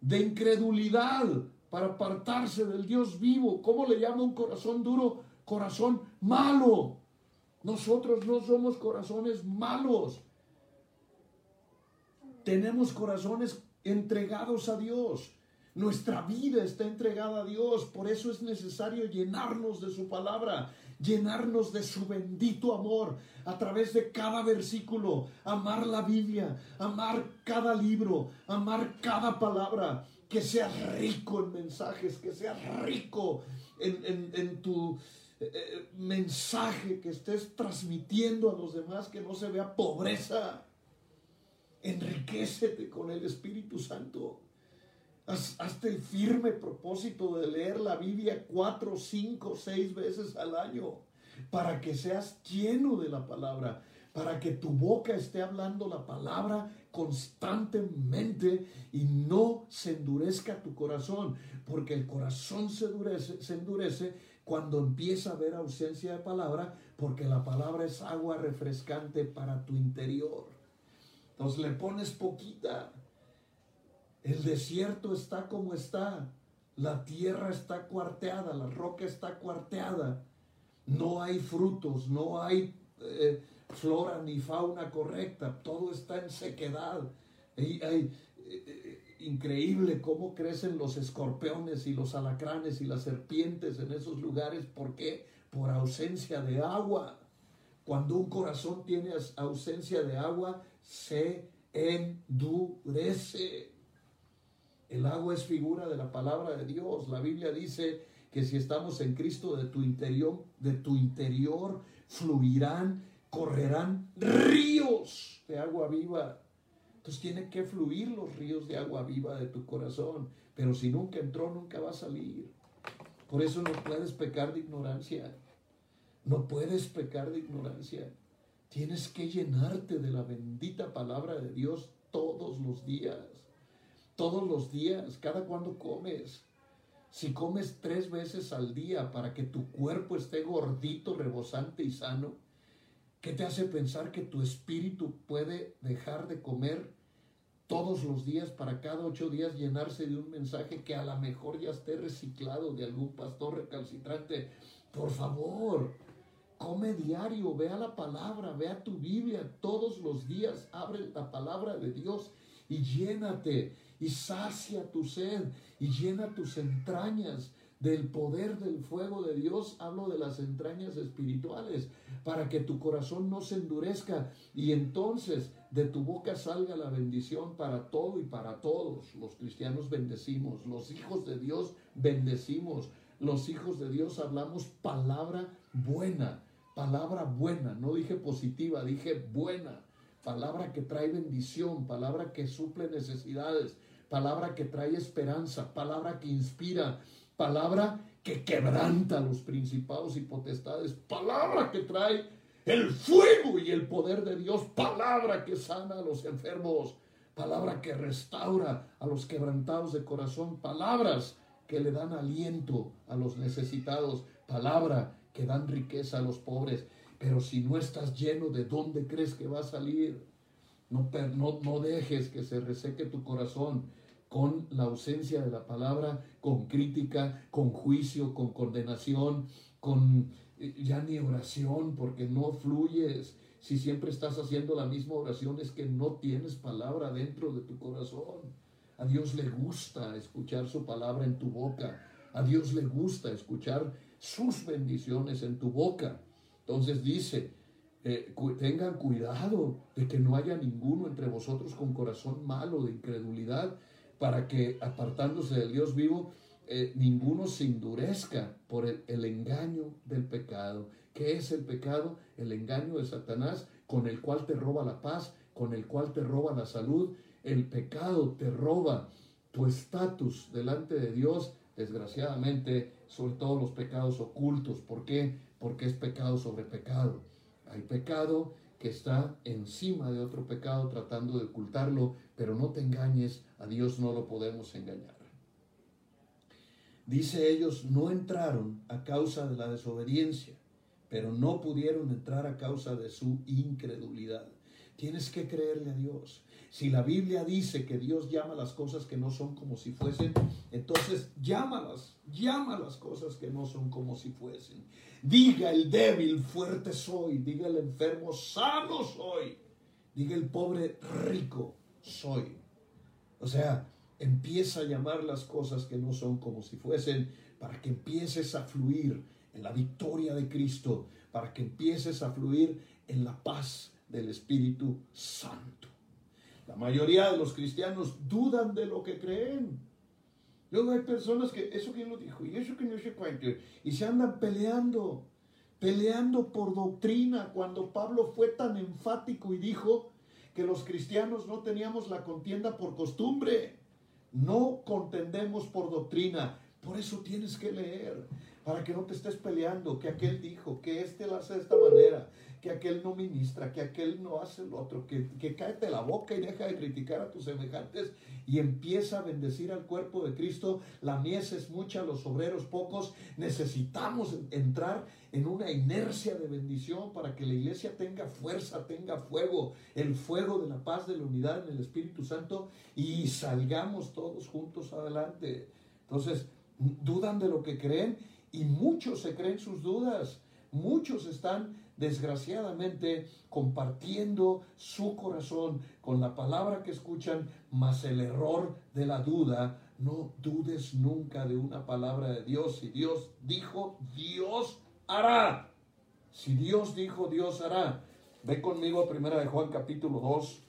de incredulidad, para apartarse del Dios vivo. ¿Cómo le llama un corazón duro? Corazón malo. Nosotros no somos corazones malos. Tenemos corazones entregados a Dios. Nuestra vida está entregada a Dios, por eso es necesario llenarnos de su palabra, llenarnos de su bendito amor a través de cada versículo, amar la Biblia, amar cada libro, amar cada palabra, que sea rico en mensajes, que sea rico en, tu eh, eh, mensaje que estés transmitiendo a los demás, que no se vea pobreza. Enriquecete con el Espíritu Santo. Hazte el firme propósito de leer la Biblia cuatro, cinco, seis veces al año para que seas lleno de la palabra, para que tu boca esté hablando la palabra constantemente y no se endurezca tu corazón, porque el corazón se endurece, se endurece cuando empieza a haber ausencia de palabra, porque la palabra es agua refrescante para tu interior. Entonces le pones poquita. El desierto está como está. La tierra está cuarteada, la roca está cuarteada. No hay frutos, no hay eh, flora ni fauna correcta. Todo está en sequedad. Hay, eh, increíble cómo crecen los escorpiones y los alacranes y las serpientes en esos lugares. ¿Por qué? Por ausencia de agua. Cuando un corazón tiene ausencia de agua, se endurece. El agua es figura de la palabra de Dios. La Biblia dice que si estamos en Cristo de tu interior, de tu interior fluirán, correrán ríos de agua viva. Entonces tiene que fluir los ríos de agua viva de tu corazón. Pero si nunca entró, nunca va a salir. Por eso no puedes pecar de ignorancia. No puedes pecar de ignorancia. Tienes que llenarte de la bendita palabra de Dios todos los días. Todos los días, cada cuando comes. Si comes tres veces al día para que tu cuerpo esté gordito, rebosante y sano, ¿qué te hace pensar que tu espíritu puede dejar de comer todos los días para cada ocho días llenarse de un mensaje que a lo mejor ya esté reciclado de algún pastor recalcitrante? Por favor, Come diario, vea la palabra, vea tu Biblia todos los días, abre la palabra de Dios y llénate y sacia tu sed y llena tus entrañas del poder del fuego de Dios, hablo de las entrañas espirituales, para que tu corazón no se endurezca y entonces de tu boca salga la bendición para todo y para todos. Los cristianos bendecimos, los hijos de Dios bendecimos, los hijos de Dios hablamos palabra buena palabra buena, no dije positiva, dije buena, palabra que trae bendición, palabra que suple necesidades, palabra que trae esperanza, palabra que inspira, palabra que quebranta los principados y potestades, palabra que trae el fuego y el poder de Dios, palabra que sana a los enfermos, palabra que restaura a los quebrantados de corazón, palabras que le dan aliento a los necesitados, palabra que dan riqueza a los pobres. Pero si no estás lleno, ¿de dónde crees que va a salir? No, no, no dejes que se reseque tu corazón con la ausencia de la palabra, con crítica, con juicio, con condenación, con eh, ya ni oración, porque no fluyes. Si siempre estás haciendo la misma oración es que no tienes palabra dentro de tu corazón. A Dios le gusta escuchar su palabra en tu boca. A Dios le gusta escuchar sus bendiciones en tu boca. Entonces dice, eh, tengan cuidado de que no haya ninguno entre vosotros con corazón malo de incredulidad, para que apartándose del Dios vivo, eh, ninguno se endurezca por el, el engaño del pecado. ¿Qué es el pecado? El engaño de Satanás con el cual te roba la paz, con el cual te roba la salud. El pecado te roba tu estatus delante de Dios, desgraciadamente, sobre todo los pecados ocultos. ¿Por qué? Porque es pecado sobre pecado. Hay pecado que está encima de otro pecado tratando de ocultarlo, pero no te engañes, a Dios no lo podemos engañar. Dice ellos, no entraron a causa de la desobediencia, pero no pudieron entrar a causa de su incredulidad. Tienes que creerle a Dios. Si la Biblia dice que Dios llama las cosas que no son como si fuesen, entonces llámalas, llama las cosas que no son como si fuesen. Diga el débil, fuerte soy. Diga el enfermo, sano soy. Diga el pobre, rico soy. O sea, empieza a llamar las cosas que no son como si fuesen para que empieces a fluir en la victoria de Cristo, para que empieces a fluir en la paz del Espíritu Santo. La mayoría de los cristianos dudan de lo que creen. Luego hay personas que, ¿eso quién lo dijo? Y eso que no se cuenta. Y se andan peleando, peleando por doctrina, cuando Pablo fue tan enfático y dijo que los cristianos no teníamos la contienda por costumbre. No contendemos por doctrina. Por eso tienes que leer, para que no te estés peleando, que aquel dijo, que este lo hace de esta manera, que aquel no ministra, que aquel no hace lo otro, que, que cáete la boca y deja de criticar a tus semejantes y empieza a bendecir al cuerpo de Cristo. La mies es mucha, los obreros pocos. Necesitamos entrar en una inercia de bendición para que la iglesia tenga fuerza, tenga fuego, el fuego de la paz, de la unidad en el Espíritu Santo y salgamos todos juntos adelante. Entonces, dudan de lo que creen y muchos se creen sus dudas. Muchos están desgraciadamente compartiendo su corazón con la palabra que escuchan, más el error de la duda. No dudes nunca de una palabra de Dios. Si Dios dijo, Dios hará. Si Dios dijo, Dios hará. Ve conmigo a Primera de Juan capítulo 2,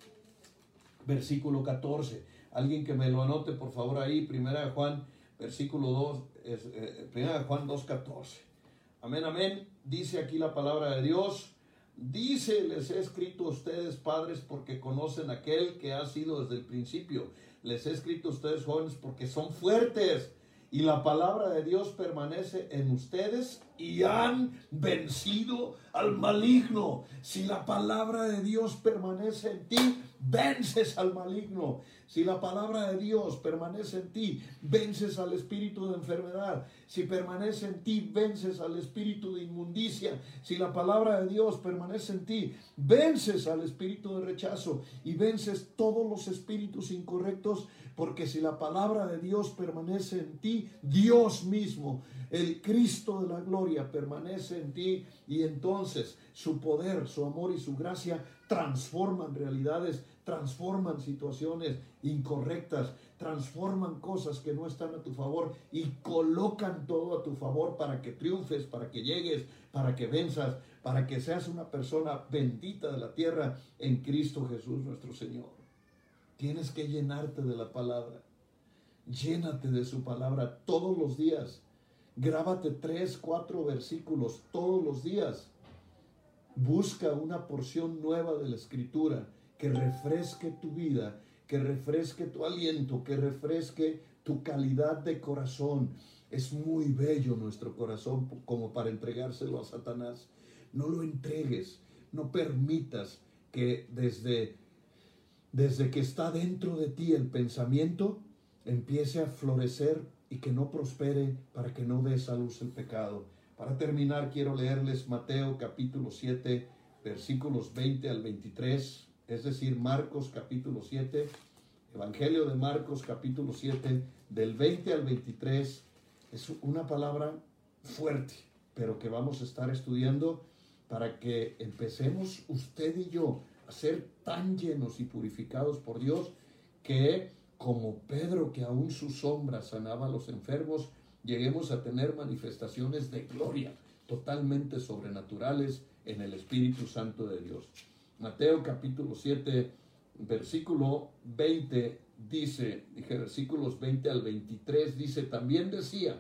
versículo 14. Alguien que me lo anote, por favor, ahí. Primera de Juan, versículo 2, es, eh, Primera de Juan 2, 14. Amén, amén. Dice aquí la palabra de Dios. Dice, les he escrito a ustedes, padres, porque conocen aquel que ha sido desde el principio. Les he escrito a ustedes, jóvenes, porque son fuertes. Y la palabra de Dios permanece en ustedes y han vencido al maligno. Si la palabra de Dios permanece en ti, vences al maligno. Si la palabra de Dios permanece en ti, vences al espíritu de enfermedad. Si permanece en ti, vences al espíritu de inmundicia. Si la palabra de Dios permanece en ti, vences al espíritu de rechazo y vences todos los espíritus incorrectos, porque si la palabra de Dios permanece en ti, Dios mismo, el Cristo de la gloria, permanece en ti y entonces su poder, su amor y su gracia transforman realidades transforman situaciones incorrectas, transforman cosas que no están a tu favor y colocan todo a tu favor para que triunfes, para que llegues, para que venzas, para que seas una persona bendita de la tierra en Cristo Jesús nuestro Señor. Tienes que llenarte de la palabra. Llénate de su palabra todos los días. Grábate tres, cuatro versículos todos los días. Busca una porción nueva de la escritura que refresque tu vida, que refresque tu aliento, que refresque tu calidad de corazón. Es muy bello nuestro corazón como para entregárselo a Satanás. No lo entregues, no permitas que desde, desde que está dentro de ti el pensamiento empiece a florecer y que no prospere para que no des a luz el pecado. Para terminar, quiero leerles Mateo capítulo 7, versículos 20 al 23 es decir, Marcos capítulo 7, Evangelio de Marcos capítulo 7, del 20 al 23, es una palabra fuerte, pero que vamos a estar estudiando para que empecemos usted y yo ser tan llenos y purificados por Dios que como Pedro que aún su sombra sanaba a los enfermos, lleguemos a tener manifestaciones de gloria totalmente sobrenaturales en el Espíritu Santo de Dios. Mateo capítulo 7, versículo 20 dice, dije versículos 20 al 23, dice, también decía,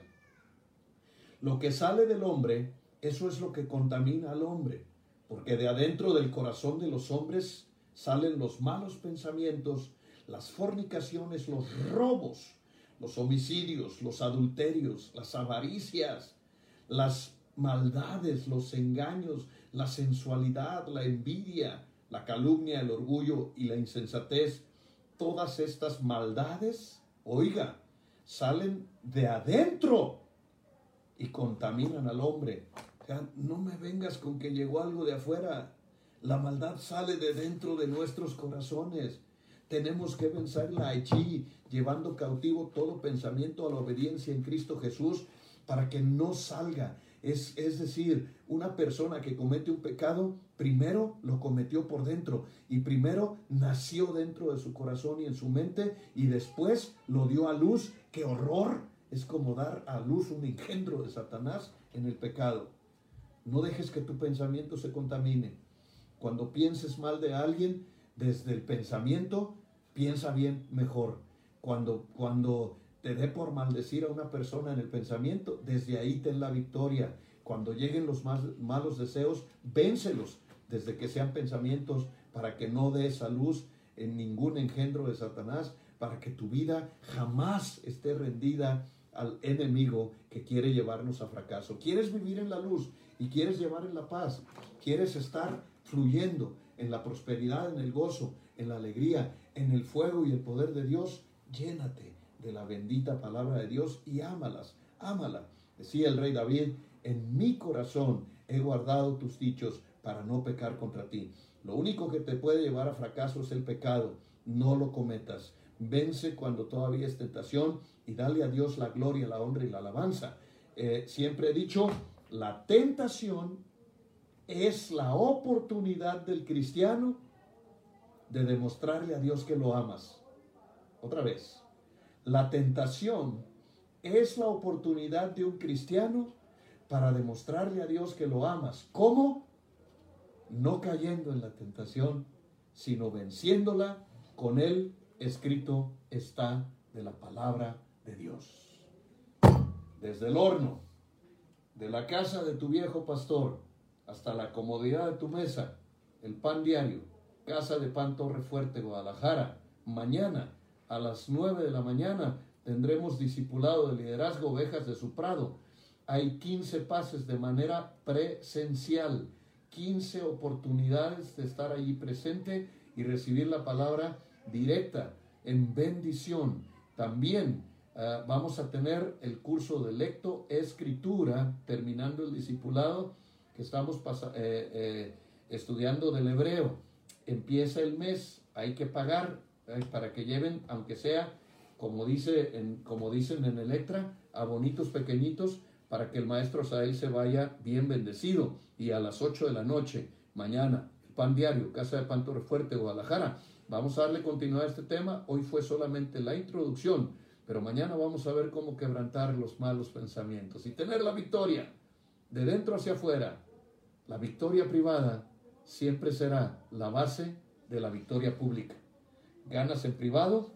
lo que sale del hombre, eso es lo que contamina al hombre, porque de adentro del corazón de los hombres salen los malos pensamientos, las fornicaciones, los robos, los homicidios, los adulterios, las avaricias, las maldades, los engaños, la sensualidad, la envidia, la calumnia, el orgullo y la insensatez, todas estas maldades, oiga, salen de adentro y contaminan al hombre. No me vengas con que llegó algo de afuera. La maldad sale de dentro de nuestros corazones. Tenemos que vencerla allí, llevando cautivo todo pensamiento a la obediencia en Cristo Jesús para que no salga. Es, es, decir, una persona que comete un pecado, primero lo cometió por dentro y primero nació dentro de su corazón y en su mente y después lo dio a luz. ¡Qué horror! Es como dar a luz un engendro de Satanás en el pecado. No dejes que tu pensamiento se contamine. Cuando pienses mal de alguien, desde el pensamiento, piensa bien mejor. Cuando, cuando te dé por maldecir a una persona en el pensamiento, desde ahí ten la victoria. Cuando lleguen los más, malos deseos, vénselos desde que sean pensamientos para que no des a luz en ningún engendro de Satanás, para que tu vida jamás esté rendida al enemigo que quiere llevarnos a fracaso. ¿Quieres vivir en la luz y quieres llevar en la paz? ¿Quieres estar fluyendo en la prosperidad, en el gozo, en la alegría, en el fuego y el poder de Dios? Llénate de la bendita palabra de Dios y ámalas, ámala. Decía el rey David, en mi corazón he guardado tus dichos para no pecar contra ti. Lo único que te puede llevar a fracaso es el pecado. No lo cometas. Vence cuando todavía es tentación y dale a Dios la gloria, la honra y la alabanza. Eh, siempre he dicho, la tentación es la oportunidad del cristiano de demostrarle a Dios que lo amas. Otra vez, la tentación es la oportunidad de un cristiano para demostrarle a Dios que lo amas. ¿Cómo? No cayendo en la tentación, sino venciéndola con él escrito está de la palabra de Dios. Desde el horno, de la casa de tu viejo pastor, hasta la comodidad de tu mesa, el pan diario, casa de pan Torre Fuerte, Guadalajara, mañana a las 9 de la mañana tendremos discipulado de liderazgo ovejas de su prado. Hay 15 pases de manera presencial, 15 oportunidades de estar allí presente y recibir la palabra directa en bendición. También uh, vamos a tener el curso de lecto escritura, terminando el discipulado que estamos eh, eh, estudiando del hebreo. Empieza el mes, hay que pagar para que lleven, aunque sea, como, dice como dicen en Electra, a bonitos pequeñitos, para que el maestro Sael se vaya bien bendecido. Y a las 8 de la noche, mañana, Pan Diario, Casa de Pan Torre Fuerte, Guadalajara. Vamos a darle continuidad a este tema. Hoy fue solamente la introducción, pero mañana vamos a ver cómo quebrantar los malos pensamientos y tener la victoria de dentro hacia afuera. La victoria privada siempre será la base de la victoria pública ganas en privado,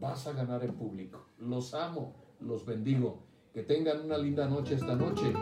vas a ganar en público. Los amo, los bendigo. Que tengan una linda noche esta noche